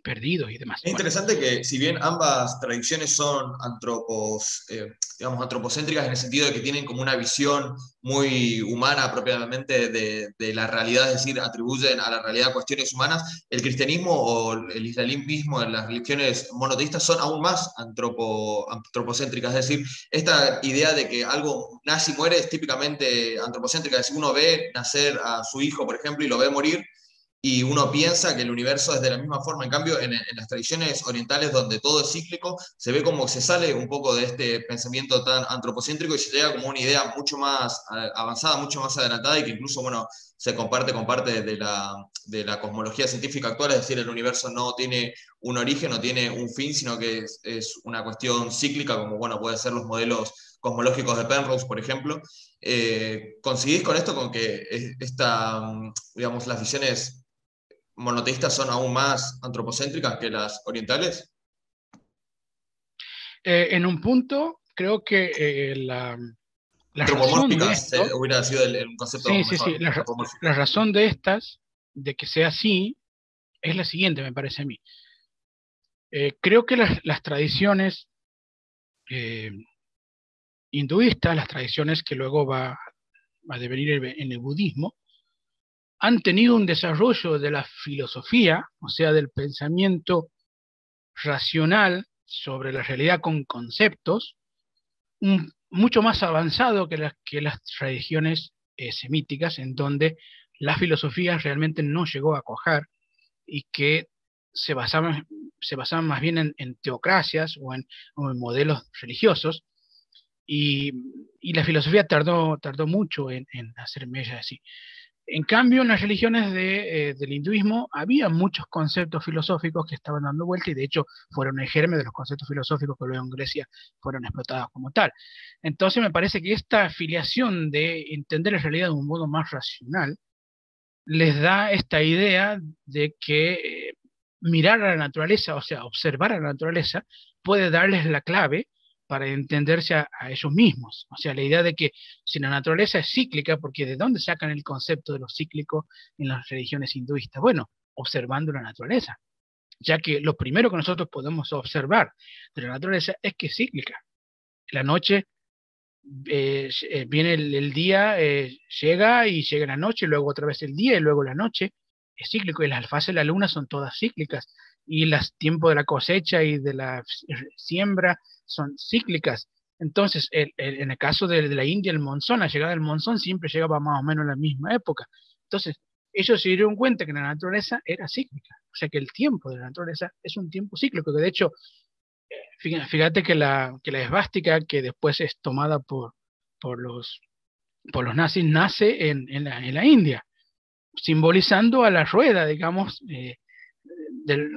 perdidos y demás. Es interesante que si bien ambas tradiciones son antropos, eh, digamos, antropocéntricas en el sentido de que tienen como una visión muy humana propiamente de, de, la realidad, es decir, atribuyen a la realidad cuestiones humanas, el cristianismo o el islamismo, las religiones monoteístas son aún más antropo, antropocéntricas, es decir, esta idea de que algo nace y muere es típicamente antropocéntrica, es decir, uno ve nacer a su hijo, por ejemplo, y lo ve morir, y uno piensa que el universo es de la misma forma. En cambio, en, las tradiciones orientales donde todo es cíclico, se ve como se sale un poco de este pensamiento tan antropocéntrico y se llega como una idea mucho más avanzada, mucho más adelantada y que incluso, bueno, se comparte con parte de la, de la cosmología científica actual, es decir, el universo no tiene un origen, no tiene un fin, sino que es, una cuestión cíclica, como, bueno, pueden ser los modelos cosmológicos de Penrose, por ejemplo. Eh, ¿Coincidís con esto, con que esta, digamos, las visiones monoteístas son aún más antropocéntricas que las orientales? Eh, en un punto, creo que eh, la, la razón de esto, hubiera sido el, concepto sí, sí, sí. La, razón de estas, de que sea así, es la siguiente, me parece a mí. Eh, creo que las, tradiciones hinduistas, las tradiciones que luego va, a devenir en el budismo, han tenido un desarrollo de la filosofía, o sea, del pensamiento racional sobre la realidad con conceptos, mucho más avanzado que las, que las religiones eh, semíticas, en donde la filosofía realmente no llegó a coger y que se basaban, se basaban más bien en, teocracias o en, modelos religiosos, y, la filosofía tardó, tardó mucho en, en hacer así. En cambio, en las religiones eh, del hinduismo había muchos conceptos filosóficos que estaban dando vuelta y de hecho fueron el germen de los conceptos filosóficos que luego en Grecia fueron explotados como tal. Entonces me parece que esta afiliación de entender la realidad de un modo más racional les da esta idea de que eh, mirar a la naturaleza, o sea, observar a la naturaleza, puede darles la clave para entenderse a, ellos mismos. O sea, la idea de que si la naturaleza es cíclica, porque ¿de dónde sacan el concepto de lo cíclico en las religiones hinduistas? Bueno, observando la naturaleza, ya que lo primero que nosotros podemos observar de la naturaleza es que es cíclica. La noche eh, eh, viene el, día, eh, llega y llega la noche, luego otra vez el día y luego la noche. Es cíclico y las fases de la luna son todas cíclicas y los tiempos de la cosecha y de la siembra son cíclicas. Entonces, en el caso de, la India, el monzón, la llegada del monzón siempre llegaba más o menos a la misma época. Entonces, ellos se dieron cuenta que la naturaleza era cíclica. O sea, que el tiempo de la naturaleza es un tiempo cíclico, que de hecho, fíjate que la, que la esvástica, que después es tomada por, por, los, por los nazis, nace en, en, la, en la India, simbolizando a la rueda, digamos, eh,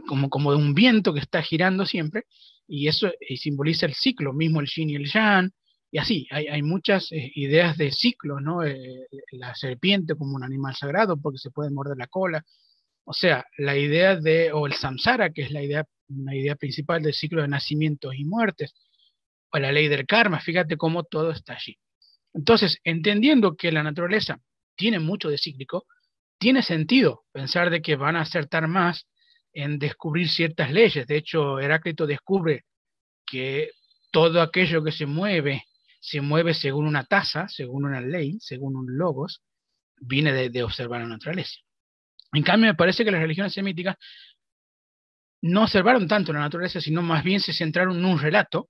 como, como de un viento que está girando siempre, y eso eh, simboliza el ciclo, mismo el yin y el yang, y así, hay, hay muchas eh, ideas de ciclo, ¿no? Eh, la serpiente como un animal sagrado porque se puede morder la cola, o sea, la idea de, o el samsara, que es la idea, una idea principal del ciclo de nacimientos y muertes, o la ley del karma, fíjate cómo todo está allí. Entonces, entendiendo que la naturaleza tiene mucho de cíclico, tiene sentido pensar de que van a acertar más en descubrir ciertas leyes. De hecho, Heráclito descubre que todo aquello que se mueve, se mueve según una tasa, según una ley, según un logos, viene de, observar la naturaleza. En cambio, me parece que las religiones semíticas no observaron tanto la naturaleza, sino más bien se centraron en un relato,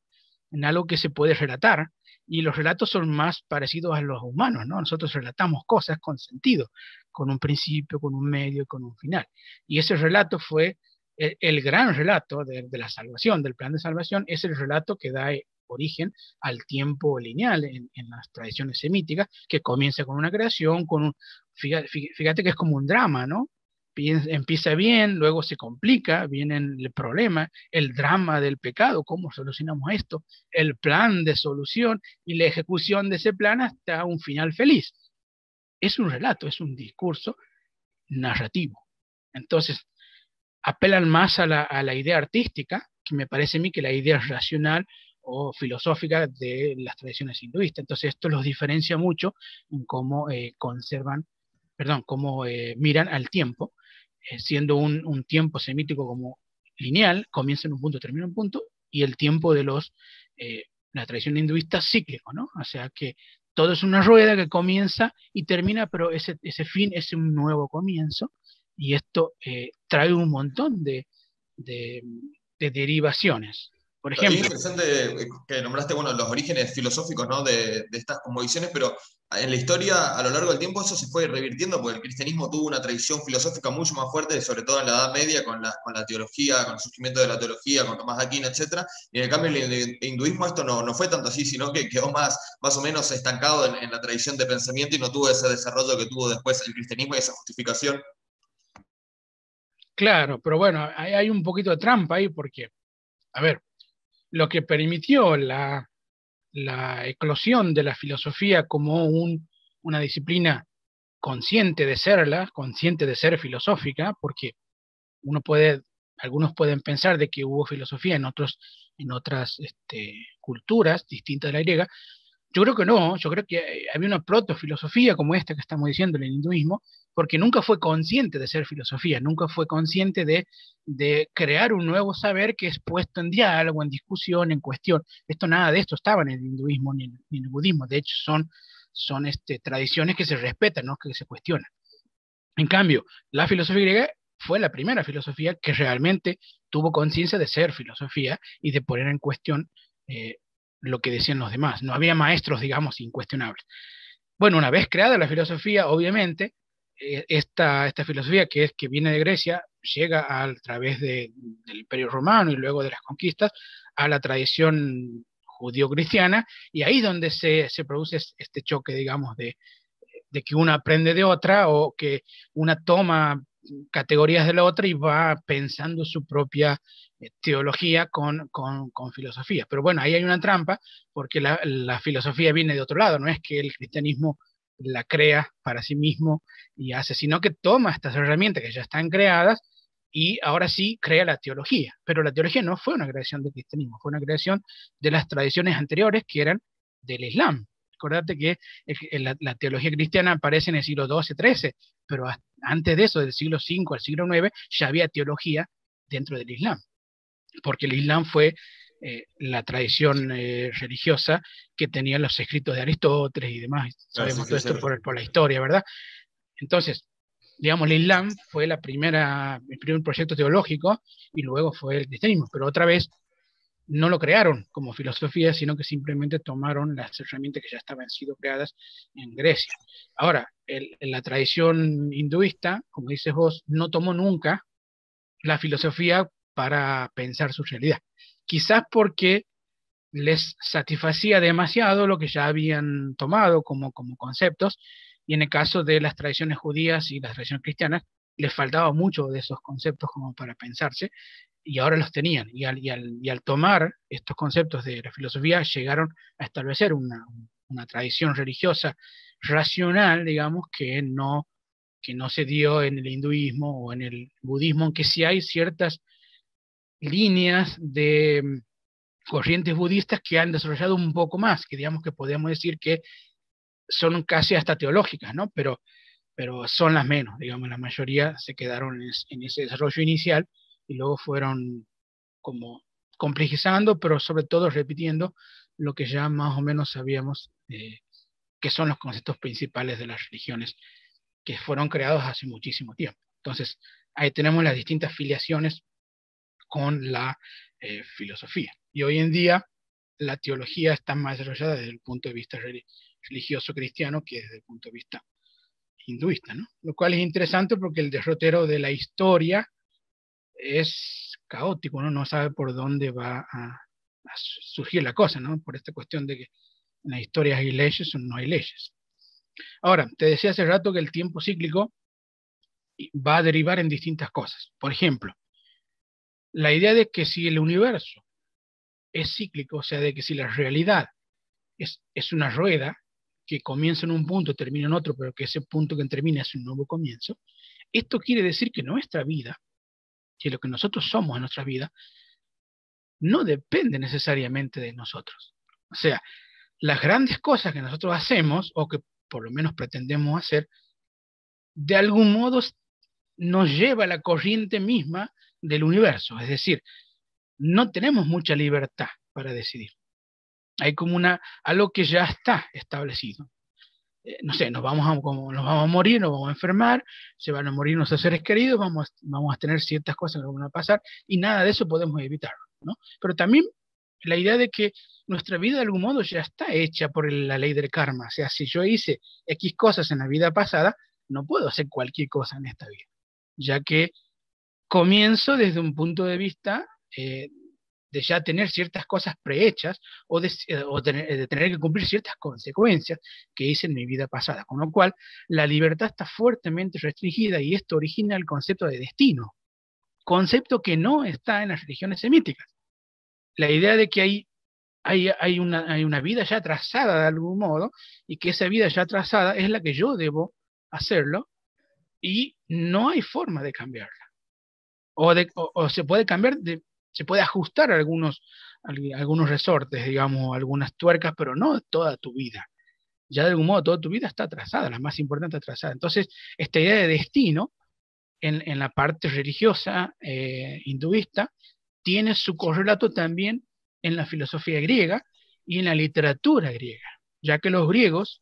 en algo que se puede relatar, y los relatos son más parecidos a los humanos, ¿no? Nosotros relatamos cosas con sentido, con un principio, con un medio, con un final. Y ese relato fue el, gran relato de, la salvación, del plan de salvación, es el relato que da origen al tiempo lineal en, las tradiciones semíticas, que comienza con una creación, con un, fíjate, fíjate que es como un drama, ¿no? empieza bien, luego se complica, viene el problema, el drama del pecado, cómo solucionamos esto, el plan de solución y la ejecución de ese plan hasta un final feliz es un relato, es un discurso narrativo. Entonces, apelan más a la, idea artística, que me parece a mí que la idea racional o filosófica de las tradiciones hinduistas. Entonces esto los diferencia mucho en cómo eh, conservan, perdón, cómo eh, miran al tiempo, eh, siendo un, un, tiempo semítico como lineal, comienza en un punto, termina en un punto, y el tiempo de los, la tradición hinduista cíclico, ¿no? O sea que todo es una rueda que comienza y termina, pero ese, fin es un nuevo comienzo, y esto trae un montón de derivaciones. Por ejemplo. Es interesante que nombraste bueno, los orígenes filosóficos ¿no? de, de estas convicciones, pero en la historia, a lo largo del tiempo, eso se fue revirtiendo porque el cristianismo tuvo una tradición filosófica mucho más fuerte, sobre todo en la Edad Media, con la, con la teología, con el surgimiento de la teología, con Tomás de Aquino, etc. Y en cambio, en el hinduismo esto no, no fue tanto así, sino que quedó más, más o menos estancado en, en la tradición de pensamiento y no tuvo ese desarrollo que tuvo después el cristianismo y esa justificación. Claro, pero bueno, hay, hay un poquito de trampa ahí porque, a ver, lo que permitió la, eclosión de la filosofía como una disciplina consciente de serla, consciente de ser filosófica, porque uno puede, algunos pueden pensar de que hubo filosofía en otros, en otras este, culturas distintas de la griega, yo creo que no, yo creo que eh, había una proto-filosofía como esta que estamos diciendo en el hinduismo, porque nunca fue consciente de ser filosofía, nunca fue consciente de, crear un nuevo saber que es puesto en diálogo, en discusión, en cuestión. Esto nada de esto estaba en el hinduismo ni en, el budismo, de hecho son, son este, tradiciones que se respetan, no que se cuestionan. En cambio, la filosofía griega fue la primera filosofía que realmente tuvo conciencia de ser filosofía y de poner en cuestión eh, lo que decían los demás. No había maestros, digamos, incuestionables. Bueno, una vez creada la filosofía, obviamente, esta, esta filosofía que, es, que viene de Grecia llega a, través del Imperio Romano y luego de las conquistas a la tradición judío-cristiana y ahí es donde se, se, produce este choque, digamos, de, de que una aprende de otra o que una toma categorías de la otra y va pensando su propia eh, teología con, con, filosofía. Pero bueno, ahí hay una trampa porque la, la, filosofía viene de otro lado, no es que el cristianismo la crea para sí mismo y hace, sino que toma estas herramientas que ya están creadas y ahora sí crea la teología. Pero la teología no fue una creación del cristianismo, fue una creación de las tradiciones anteriores que eran del Islam. Acordate que la, la, teología cristiana aparece en el siglo XII, XIII, pero antes de eso, del siglo V al siglo IX, ya había teología dentro del Islam, porque el Islam fue eh, la tradición eh, religiosa que tenía los escritos de Aristóteles y demás. Sabemos todo esto por, por, la historia, ¿verdad? Entonces, digamos, el Islam fue la primera, el primer proyecto teológico y luego fue el cristianismo, pero otra vez no lo crearon como filosofía, sino que simplemente tomaron las herramientas que ya estaban sido creadas en Grecia. Ahora, la tradición hinduista, como dices vos, no tomó nunca la filosofía para pensar su realidad. Quizás porque les satisfacía demasiado lo que ya habían tomado como, como conceptos, y en el caso de las tradiciones judías y las tradiciones cristianas, les faltaba mucho de esos conceptos como para pensarse, y ahora los tenían. Y al, y al, tomar estos conceptos de la filosofía, llegaron a establecer una, una, tradición religiosa racional, digamos, que no, que no se dio en el hinduismo o en el budismo, aunque sí hay ciertas líneas de mm, corrientes budistas que han desarrollado un poco más, que digamos que podemos decir que son casi hasta teológicas, ¿no? Pero, pero son las menos, digamos, la mayoría se quedaron en ese desarrollo inicial y luego fueron como complejizando, pero sobre todo repitiendo lo que ya más o menos sabíamos eh, que son los conceptos principales de las religiones que fueron creados hace muchísimo tiempo. Entonces, ahí tenemos las distintas filiaciones con la eh, filosofía. Y hoy en día la teología está más desarrollada desde el punto de vista religioso cristiano que desde el punto de vista hinduista, ¿no? Lo cual es interesante porque el derrotero de la historia es caótico, ¿no? No sabe por dónde va a, surgir la cosa, ¿no? Por esta cuestión de que en la historia hay leyes o no hay leyes. Ahora, te decía hace rato que el tiempo cíclico va a derivar en distintas cosas. Por ejemplo, la idea de que si el universo es cíclico, o sea, de que si la realidad es, es una rueda que comienza en un punto, termina en otro, pero que ese punto que termina es un nuevo comienzo, esto quiere decir que nuestra vida que lo que nosotros somos en nuestra vida no depende necesariamente de nosotros. O sea, las grandes cosas que nosotros hacemos, o que por lo menos pretendemos hacer, de algún modo nos lleva a la corriente misma del universo. Es decir, no tenemos mucha libertad para decidir. Hay como una, algo que ya está establecido. Eh, no sé, nos vamos, a, nos vamos a morir, nos vamos a enfermar, se van a morir nuestros seres queridos, vamos, vamos a tener ciertas cosas que van a pasar y nada de eso podemos evitar. ¿no? Pero también la idea de que nuestra vida de algún modo ya está hecha por la ley del karma. O sea, si yo hice X cosas en la vida pasada, no puedo hacer cualquier cosa en esta vida, ya que comienzo desde un punto de vista eh, de ya tener ciertas cosas prehechas o, de, eh, tener, tener, que cumplir ciertas consecuencias que hice en mi vida pasada. Con lo cual, la libertad está fuertemente restringida y esto origina el concepto de destino, concepto que no está en las religiones semíticas. La idea de que hay, hay, una, hay una vida ya trazada de algún modo y que esa vida ya trazada es la que yo debo hacerlo y no hay forma de cambiarla. O, se puede cambiar, se puede ajustar algunos, algunos resortes, digamos, algunas tuercas, pero no toda tu vida. Ya de algún modo toda tu vida está atrasada, la más importante atrasada. Entonces, esta idea de destino en, en la parte religiosa eh, hinduista tiene su correlato también en la filosofía griega y en la literatura griega, ya que los griegos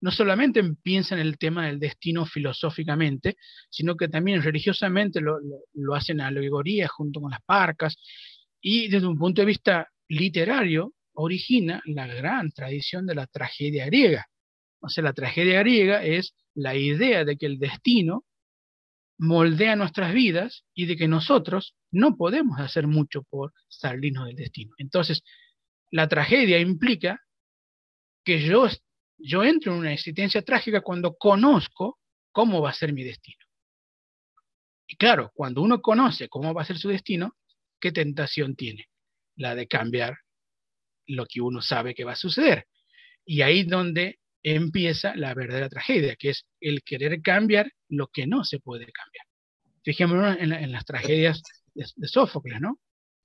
no solamente piensan en el tema del destino filosóficamente, sino que también religiosamente lo, hacen a alegoría junto con las parcas, y desde un punto de vista literario origina la gran tradición de la tragedia griega. O sea, la tragedia griega es la idea de que el destino moldea nuestras vidas y de que nosotros no podemos hacer mucho por salirnos del destino. Entonces, la tragedia implica que yo yo entro en una existencia trágica cuando conozco cómo va a ser mi destino. Y claro, cuando uno conoce cómo va a ser su destino, ¿qué tentación tiene? La de cambiar lo que uno sabe que va a suceder. Y ahí donde empieza la verdadera tragedia, que es el querer cambiar lo que no se puede cambiar. Fijémonos en, las tragedias de Sófocles, ¿no?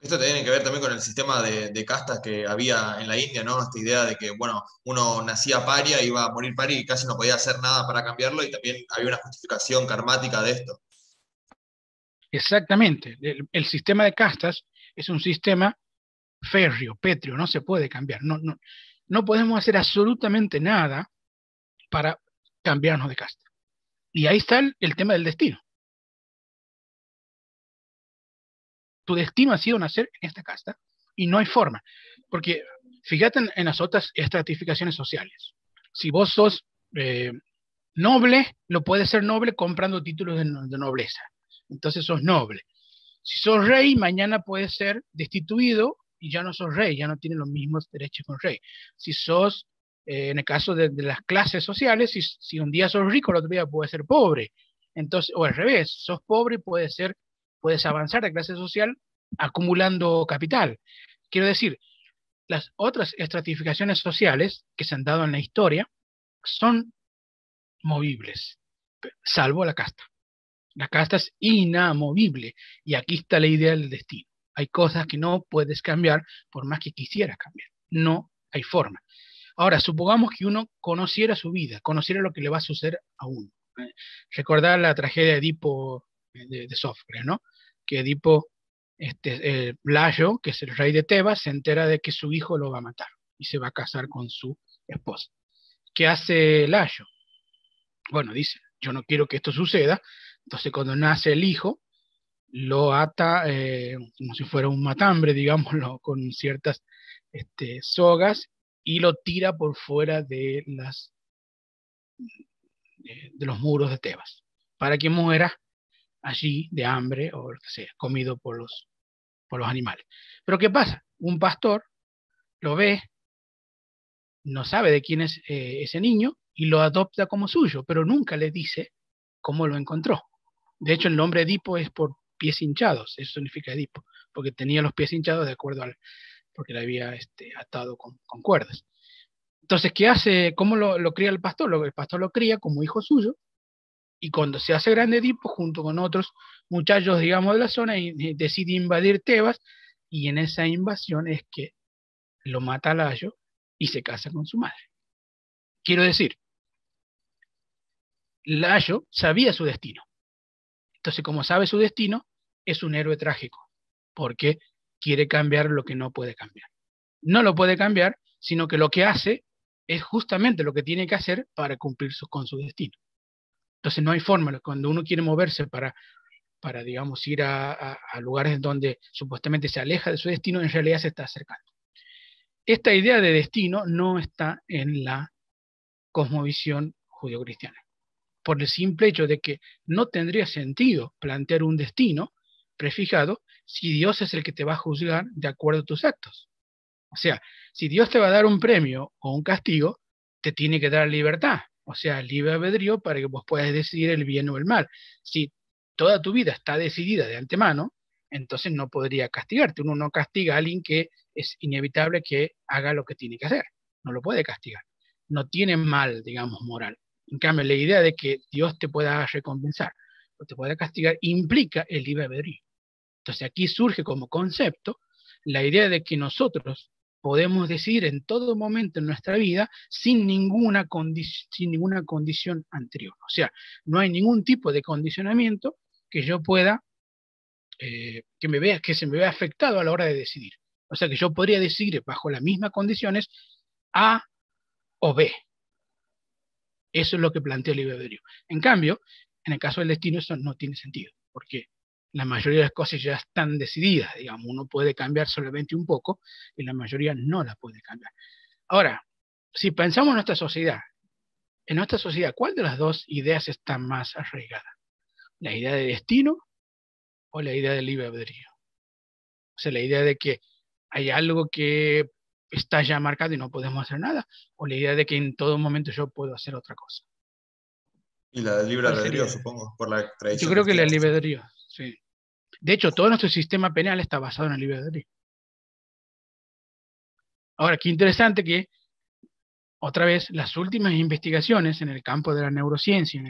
Esto tiene que ver también con el sistema de, castas que había en la India, ¿no? Esta idea de que, bueno, uno nacía paria, iba a morir paria y casi no podía hacer nada para cambiarlo y también había una justificación karmática de esto. Exactamente. El, sistema de castas es un sistema férreo, pétreo, no se puede cambiar. No, no, no podemos hacer absolutamente nada para cambiarnos de casta. Y ahí está el tema del destino. Tu destino ha sido nacer en esta casta y no hay forma. Porque fíjate en, las otras estratificaciones sociales. Si vos sos eh, noble, lo puedes ser noble comprando títulos de, nobleza. Entonces sos noble. Si sos rey, mañana puedes ser destituido y ya no sos rey, ya no tienes los mismos derechos con rey. Si sos, eh, en el caso de, las clases sociales, si, si, un día sos rico, el otro día puedes ser pobre. Entonces, o al revés, sos pobre y puedes ser puedes avanzar de clase social acumulando capital. Quiero decir, las otras estratificaciones sociales que se han dado en la historia son movibles, salvo la casta. La casta es inamovible y aquí está la idea del destino. Hay cosas que no puedes cambiar por más que quisieras cambiar. No hay forma. Ahora, supongamos que uno conociera su vida, conociera lo que le va a suceder a uno. ¿eh? Recordar la tragedia de Edipo de, de ¿no? que Edipo, este, eh, Layo, que es el rey de Tebas, se entera de que su hijo lo va a matar y se va a casar con su esposa. ¿Qué hace Layo? Bueno, dice, yo no quiero que esto suceda, entonces cuando nace el hijo, lo ata eh, como si fuera un matambre, [laughs] digámoslo, con ciertas este, sogas y lo tira por fuera de las de los muros de Tebas para que muera allí de hambre o lo que sea, comido por los, por los animales. Pero ¿qué pasa? Un pastor lo ve, no sabe de quién es eh, ese niño y lo adopta como suyo, pero nunca le dice cómo lo encontró. De hecho, el nombre Edipo es por pies hinchados, eso significa Edipo, porque tenía los pies hinchados de acuerdo al, porque le había este, atado con, cuerdas. Entonces, ¿qué hace? ¿Cómo lo, lo cría el pastor? el pastor lo cría como hijo suyo y cuando se hace grande Edipo, junto con otros muchachos, digamos, de la zona, y, decide invadir Tebas y en esa invasión es que lo mata Layo y se casa con su madre. Quiero decir, Layo sabía su destino. Entonces, como sabe su destino, es un héroe trágico, porque quiere cambiar lo que no puede cambiar. No lo puede cambiar, sino que lo que hace es justamente lo que tiene que hacer para cumplir con su destino. Entonces no hay forma, cuando uno quiere moverse para, para digamos, ir a, lugares donde supuestamente se aleja de su destino, en realidad se está acercando. Esta idea de destino no está en la cosmovisión judio-cristiana, por el simple hecho de que no tendría sentido plantear un destino prefijado si Dios es el que te va a juzgar de acuerdo a tus actos. O sea, si Dios te va a dar un premio o un castigo, te tiene que dar libertad, o sea, libre albedrío para que vos puedas decidir el bien o el mal. Si toda tu vida está decidida de antemano, entonces no podría castigarte. Uno no castiga a alguien que es inevitable que haga lo que tiene que hacer. No lo puede castigar. No tiene mal, digamos, moral. En cambio, la idea de que Dios te pueda recompensar o te pueda castigar implica el libre albedrío. Entonces aquí surge como concepto la idea de que nosotros podemos decidir en todo momento en nuestra vida sin ninguna, sin ninguna condición anterior. O sea, no hay ningún tipo de condicionamiento que yo pueda, eh, que, me vea, que se me vea afectado a la hora de decidir. O sea, que yo podría decidir bajo las mismas condiciones A o B. Eso es lo que plantea el libre albedrío. En cambio, en el caso del destino eso no tiene sentido, porque la mayoría de las cosas ya están decididas, digamos, uno puede cambiar solamente un poco y la mayoría no las puede cambiar. Ahora, si pensamos en nuestra sociedad, en nuestra sociedad, ¿cuál de las dos ideas está más arraigada? ¿La idea de destino o la idea del libre albedrío? O sea, la idea de que hay algo que está ya marcado y no podemos hacer nada, o la idea de que en todo momento yo puedo hacer otra cosa. Y la del libre albedrío, supongo, por la tradición. Yo creo que la libre albedrío, sí. De hecho, todo nuestro sistema penal está basado en el libre albedrío. Ahora, qué interesante que, otra vez, las últimas investigaciones en el campo de la neurociencia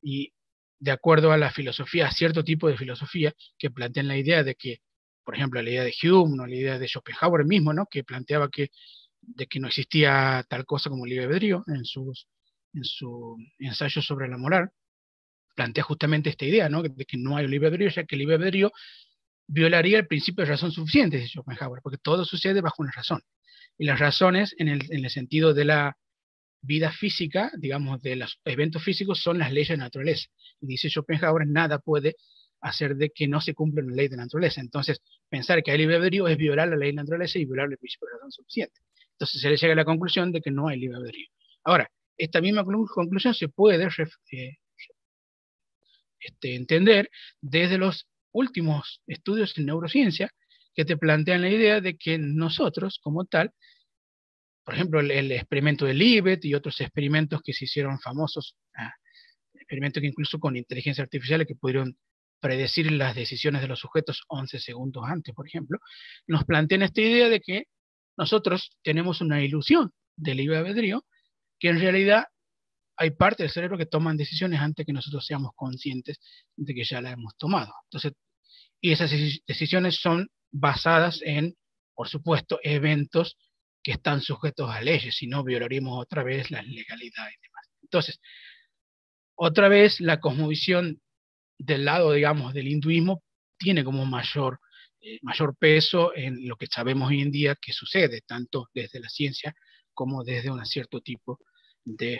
y, de acuerdo a la filosofía, a cierto tipo de filosofía que plantean la idea de que, por ejemplo, la idea de Hume o la idea de Schopenhauer mismo, ¿no? que planteaba que, de que no existía tal cosa como libre albedrío en sus en su ensayo sobre la moral, plantea justamente esta idea, ¿no? De que no hay libre albedrío, ya que el libre albedrío violaría el principio de razón suficiente, dice Schopenhauer, porque todo sucede bajo una razón. Y las razones, en el, en el sentido de la vida física, digamos, de los eventos físicos, son las leyes de naturaleza. Y dice Schopenhauer, nada puede hacer de que no se cumpla una ley de naturaleza. Entonces, pensar que hay libre albedrío es violar la ley de naturaleza y violar el principio de razón suficiente. Entonces, se le llega a la conclusión de que no hay libre albedrío. Ahora, esta misma conclusión se puede eh, este, entender desde los últimos estudios en neurociencia que te plantean la idea de que nosotros, como tal, por ejemplo, el, experimento de Libet y otros experimentos que se hicieron famosos, ah, experimentos que incluso con inteligencia artificial que pudieron predecir las decisiones de los sujetos 11 segundos antes, por ejemplo, nos plantean esta idea de que nosotros tenemos una ilusión del libre albedrío, que en realidad hay parte del cerebro que toman decisiones antes que nosotros seamos conscientes de que ya la hemos tomado. Entonces, y esas decisiones son basadas en, por supuesto, eventos que están sujetos a leyes, si no violaríamos otra vez la legalidad y demás. Entonces, otra vez la cosmovisión del lado, digamos, del hinduismo tiene como mayor, eh, mayor peso en lo que sabemos hoy en día que sucede, tanto desde la ciencia como desde un cierto tipo de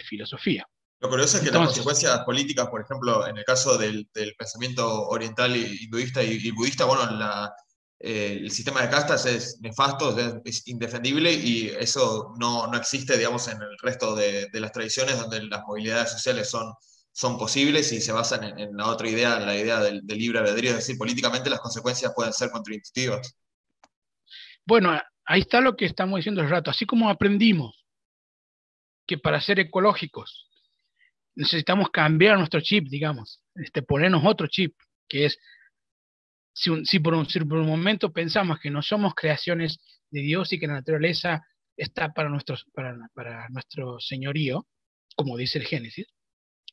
filosofía. Lo curioso es que las consecuencias políticas, por ejemplo, en el caso del, pensamiento oriental, hinduista y, budista, bueno, eh, el sistema de castas es nefasto, es, indefendible y eso no, existe, digamos, en el resto de, las tradiciones donde las movilidades sociales son, son posibles y se basan en, la otra idea, en la idea del, del, libre albedrío, es decir, políticamente las consecuencias pueden ser contraintuitivas. Bueno, ahí está lo que estamos diciendo el rato, así como aprendimos que para ser ecológicos necesitamos cambiar nuestro chip, digamos, este, ponernos otro chip, que es, si, por un, un momento pensamos que no somos creaciones de Dios y que la naturaleza está para, nuestros, para, para nuestro señorío, como dice el Génesis,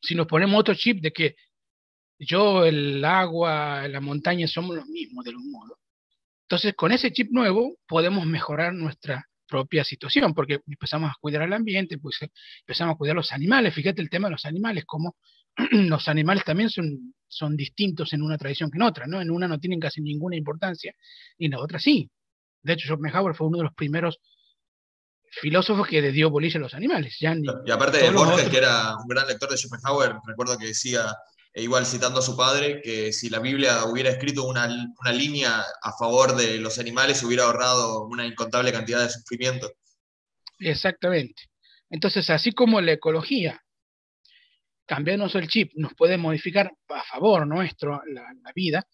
si nos ponemos otro chip de que yo, el agua, la montaña somos los mismos de un modo, Entonces, con ese chip nuevo podemos mejorar nuestra propia situación, porque empezamos a cuidar al ambiente, pues empezamos a cuidar los animales. Fíjate el tema de los animales, como [clears throat] los animales también son, son distintos en una tradición que en otra, ¿no? En una no tienen casi ninguna importancia y en la otra sí. De hecho, Schopenhauer fue uno de los primeros filósofos que dio bolilla a los animales. y aparte de Borges, que era un gran lector de Schopenhauer, recuerdo que decía, e igual citando a su padre, que si la Biblia hubiera escrito una, una línea a favor de los animales, hubiera ahorrado una incontable cantidad de sufrimiento. Exactamente. Entonces, así como la ecología, cambiarnos el chip, nos puede modificar a favor nuestro la, la vida,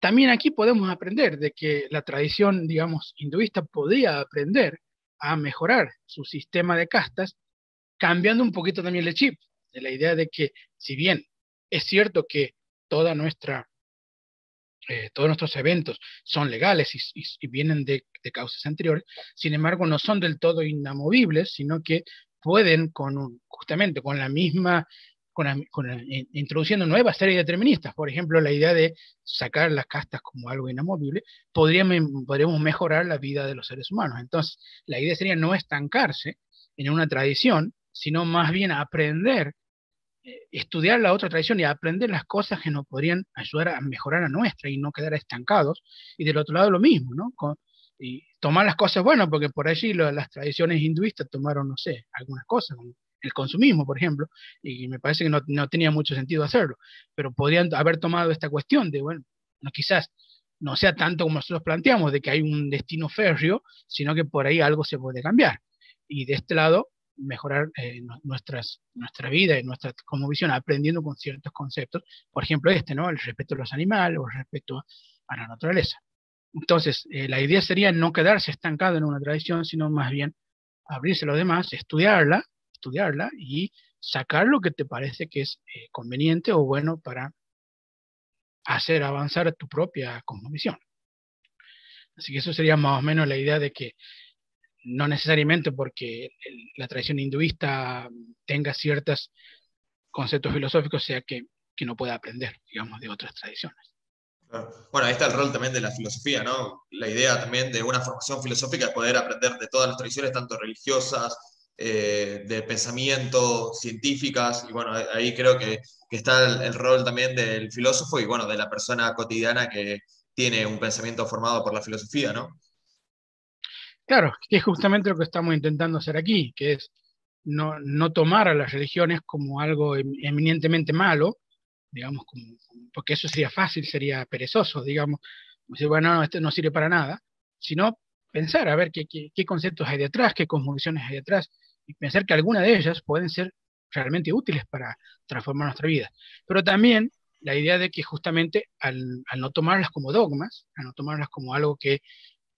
también aquí podemos aprender de que la tradición, digamos, hinduista podría aprender a mejorar su sistema de castas, cambiando un poquito también el chip, de la idea de que si bien es cierto que toda nuestra, eh, todos nuestros eventos son legales y, vienen de, causas anteriores, sin embargo no son del todo inamovibles, sino que pueden con justamente con la misma introduciendo nuevas series deterministas, por ejemplo, la idea de sacar las castas como algo inamovible, podríamos, mejorar la vida de los seres humanos. Entonces, la idea sería no estancarse en una tradición, sino más bien aprender, estudiar la otra tradición y aprender las cosas que nos podrían ayudar a mejorar a nuestra y no quedar estancados. Y del otro lado lo mismo, ¿no? y tomar las cosas buenas, porque por allí las tradiciones hinduistas tomaron, no sé, algunas cosas, como el consumismo, por ejemplo, y me parece que no, tenía mucho sentido hacerlo, pero podrían haber tomado esta cuestión de, bueno, no quizás no sea tanto como nosotros planteamos, de que hay un destino férreo, sino que por ahí algo se puede cambiar. Y de este lado, mejorar eh, nuestras, nuestra vida y nuestra como visión, aprendiendo con ciertos conceptos, por ejemplo este, ¿no? El respeto a los animales o el respeto a la naturaleza. Entonces, eh, la idea sería no quedarse estancado en una tradición, sino más bien abrirse a los demás, estudiarla, estudiarla y sacar lo que te parece que es eh, conveniente o bueno para hacer avanzar tu propia cosmovisión. Así que eso sería más o menos la idea de que no necesariamente porque la tradición hinduista tenga ciertos conceptos filosóficos sea que, que no pueda aprender, digamos, de otras tradiciones. Bueno, ahí está el rol también de la filosofía, ¿no? La idea también de una formación filosófica es poder aprender de todas las tradiciones, tanto religiosas, eh, de pensamiento, científicas, y bueno, ahí creo que, está el, rol también del filósofo y bueno, de la persona cotidiana que tiene un pensamiento formado por la filosofía, ¿no? Claro, que es justamente lo que estamos intentando hacer aquí, que es no, no tomar a las religiones como algo em, eminentemente malo, digamos, porque eso sería fácil, sería perezoso, digamos, decir, bueno, no, esto no sirve para nada, sino pensar a ver qué, conceptos hay detrás, qué cosmovisiones hay detrás, y pensar que algunas de ellas pueden ser realmente útiles para transformar nuestra vida. Pero también la idea de que justamente al, no tomarlas como dogmas, al no tomarlas como algo que,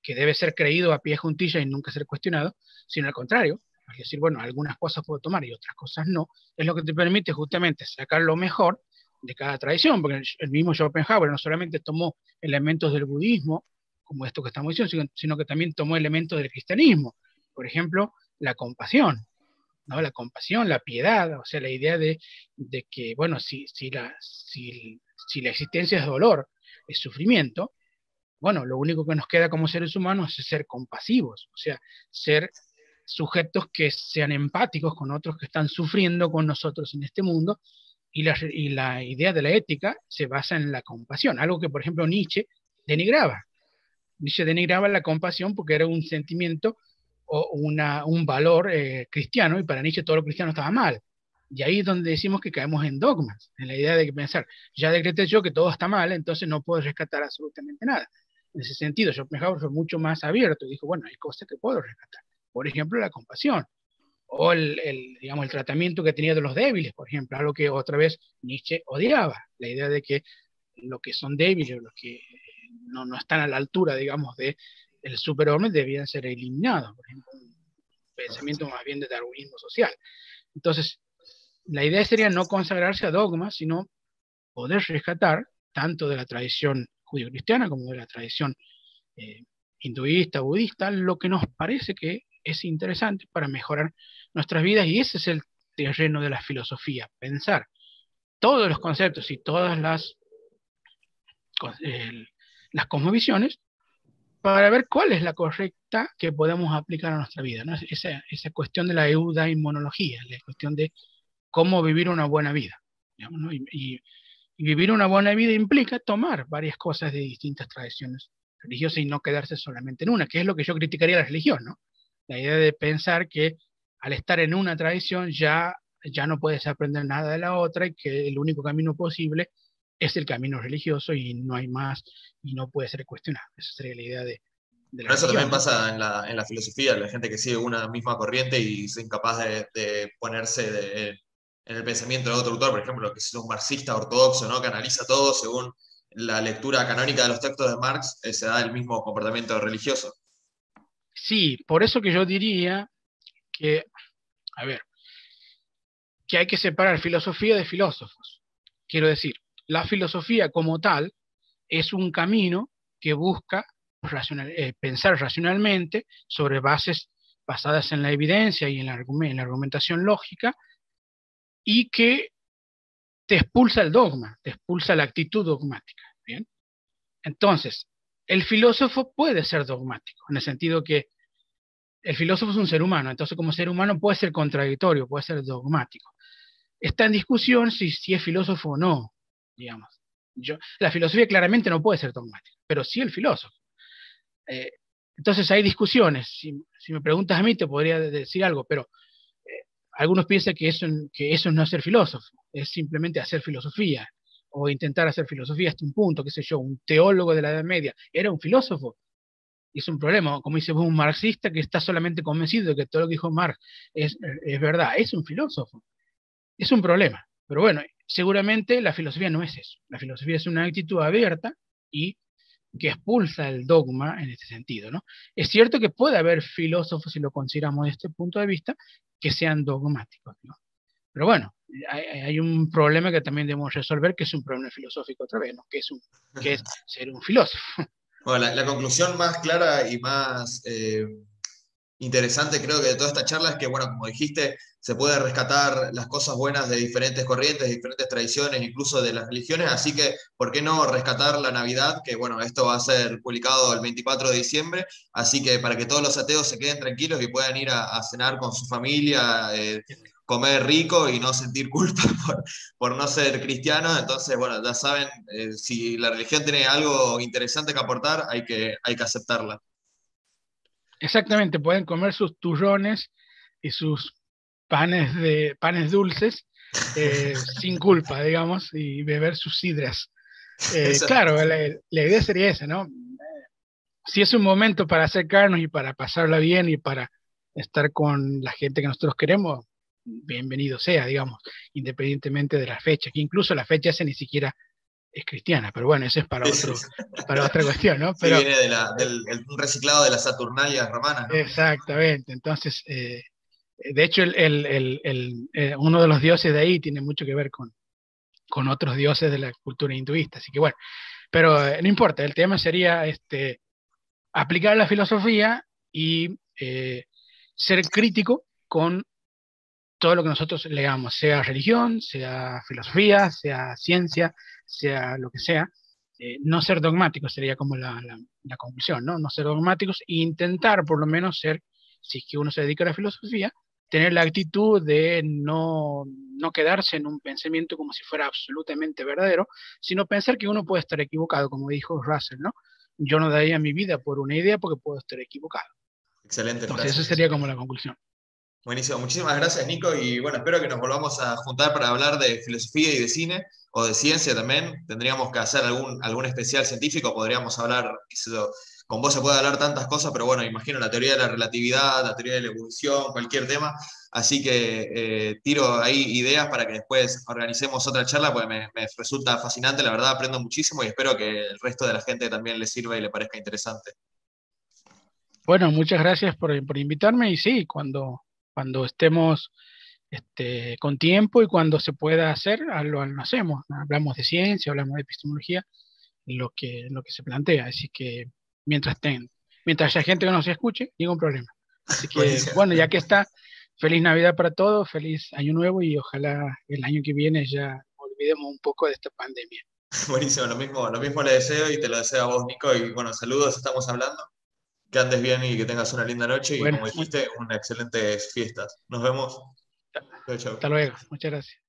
debe ser creído a pie juntilla y nunca ser cuestionado, sino al contrario, es decir, bueno, algunas cosas puedo tomar y otras cosas no, es lo que te permite justamente sacar lo mejor de cada tradición, porque el mismo Schopenhauer no solamente tomó elementos del budismo, como esto que estamos diciendo, sino que también tomó elementos del cristianismo. Por ejemplo, la compasión, ¿no? La compasión, la piedad, o sea, la idea de, que, bueno, si, si, la, si, la existencia es dolor, es sufrimiento, bueno, lo único que nos queda como seres humanos es ser compasivos, o sea, ser sujetos que sean empáticos con otros que están sufriendo con nosotros en este mundo, y la, y la idea de la ética se basa en la compasión, algo que, por ejemplo, Nietzsche denigraba. Nietzsche denigraba la compasión porque era un sentimiento una, un valor eh, cristiano y para Nietzsche todo lo cristiano estaba mal. Y ahí es donde decimos que caemos en dogmas, en la idea de pensar, ya decreté yo que todo está mal, entonces no puedo rescatar absolutamente nada. En ese sentido, Schopenhauer fue mucho más abierto y dijo, bueno, hay cosas que puedo rescatar. Por ejemplo, la compasión o el, el, digamos, el tratamiento que tenía de los débiles, por ejemplo, algo que otra vez Nietzsche odiaba, la idea de que los que son débiles, los que no, no están a la altura, digamos, de el superhombre debían ser eliminados, por un pensamiento más bien de darwinismo social. Entonces, la idea sería no consagrarse a dogmas, sino poder rescatar tanto de la tradición judío-cristiana como de la tradición eh, hinduista, budista, lo que nos parece que es interesante para mejorar nuestras vidas y ese es el terreno de la filosofía, pensar todos los conceptos y todas las, las cosmovisiones para ver cuál es la correcta que podemos aplicar a nuestra vida. Esa, esa cuestión de la inmunología, la cuestión de cómo vivir una buena vida. Vivir una buena vida implica tomar varias cosas de distintas tradiciones religiosas y no quedarse solamente en una, que es lo que yo criticaría la religión, ¿no? La idea de pensar que al estar en una tradición ya, ya no puedes aprender nada de la otra y que el único camino posible es el camino religioso y no hay más y no puede ser cuestionado. Esa sería la idea de... de Pero eso también pasa en la, en la, filosofía, la gente que sigue una misma corriente y es incapaz de, ponerse en el pensamiento de otro autor, por ejemplo, que es un marxista ortodoxo, ¿no? que analiza todo según la lectura canónica de los textos de Marx, eh, se da el mismo comportamiento religioso. Sí, por eso que yo diría que, a ver, que hay que separar filosofía de filósofos. Quiero decir, la filosofía como tal es un camino que busca eh, pensar racionalmente sobre bases basadas en la evidencia y en la, en la argumentación lógica y que te expulsa el dogma, te expulsa la actitud dogmática. ¿bien? Entonces, el filósofo puede ser dogmático, en el sentido que el filósofo es un ser humano, entonces como ser humano puede ser contradictorio, puede ser dogmático. Está en discusión si, si es filósofo o no, digamos. Yo, la filosofía claramente no puede ser dogmática, pero sí el filósofo. Eh, entonces hay discusiones. Si, me preguntas a mí, te podría decir algo, pero algunos piensan que eso, que no es ser filósofo, es simplemente hacer filosofía o intentar hacer filosofía hasta un punto, qué sé yo, un teólogo de la Edad Media era un filósofo. Y es un problema, como dice un marxista que está solamente convencido de que todo lo que dijo Marx es, es verdad, es un filósofo. Es un problema. Pero bueno, seguramente la filosofía no es eso. La filosofía es una actitud abierta y que expulsa el dogma en este sentido. ¿no? Es cierto que puede haber filósofos, si lo consideramos desde este punto de vista, que sean dogmáticos. ¿no? Pero bueno, hay, un problema que también debemos resolver, que es un problema filosófico otra vez, ¿no? que, es un, que es [laughs] ser un filósofo. Bueno, la, conclusión más clara y más eh, interesante creo que de toda esta charla es que, bueno, como dijiste, se puede rescatar las cosas buenas de diferentes corrientes, de diferentes tradiciones, incluso de las religiones, así que, ¿por qué no rescatar la Navidad? Que, bueno, esto va a ser publicado el 24 de diciembre, así que para que todos los ateos se queden tranquilos y puedan ir a, cenar con su familia, eh, comer rico y no sentir culpa [laughs] por, no ser cristiano, entonces, bueno, ya saben, eh, si la religión tiene algo interesante que aportar, hay que, hay que aceptarla. Exactamente, pueden comer sus turrones y sus panes, de, panes dulces eh, [laughs] sin culpa, digamos, y beber sus sidras. Eh, claro, la, idea sería esa, ¿no? Si es un momento para acercarnos y para pasarla bien y para estar con la gente que nosotros queremos, bienvenido sea, digamos, independientemente de la fecha, que incluso la fecha esa ni siquiera es cristiana, pero bueno, eso es para, otro, [laughs] para otra cuestión, ¿no? Pero, viene del reciclado de las Saturnalias romanas. Exactamente, entonces, eh, de hecho, el, eh, uno de los dioses de ahí tiene mucho que ver con, con otros dioses de la cultura hinduista, así que bueno, pero eh, no importa, el tema sería este, aplicar la filosofía y ser crítico con todo lo que nosotros leamos, sea religión, sea filosofía, sea ciencia, sea lo que sea, eh, no ser dogmáticos sería como la, conclusión, ¿no? No ser dogmáticos e intentar por lo menos ser, si es que uno se dedica a la filosofía, tener la actitud de no, no quedarse en un pensamiento como si fuera absolutamente verdadero, sino pensar que uno puede estar equivocado, como dijo Russell, ¿no? Yo no daría mi vida por una idea porque puedo estar equivocado. Excelente. Entonces, esa sería como la conclusión. Buenísimo, muchísimas gracias Nico y bueno, espero que nos volvamos a juntar para hablar de filosofía y de cine o de ciencia también. Tendríamos que hacer algún, algún especial científico, podríamos hablar, con vos se puede hablar tantas cosas, pero bueno, imagino la teoría de la relatividad, la teoría de la evolución, cualquier tema. Así que eh, tiro ahí ideas para que después organicemos otra charla, porque me, me resulta fascinante, la verdad aprendo muchísimo y espero que el resto de la gente también le sirva y le parezca interesante. Bueno, muchas gracias por, por invitarme y sí, cuando cuando estemos este, con tiempo y cuando se pueda hacer, lo, hacemos. Hablamos de ciencia, hablamos de epistemología, lo que, lo que se plantea. Así que mientras, ten, mientras haya gente que nos escuche, ningún problema. Así que, bueno, ya que está, feliz Navidad para todos, feliz Año Nuevo y ojalá el año que viene ya olvidemos un poco de esta pandemia. [laughs] Buenísimo, lo mismo, lo mismo le deseo y te lo deseo a vos, Nico. Y bueno, saludos, estamos hablando. Que andes bien y que tengas una linda noche. Y como dijiste, unas excelentes fiestas. Nos vemos. Hasta luego. Muchas gracias.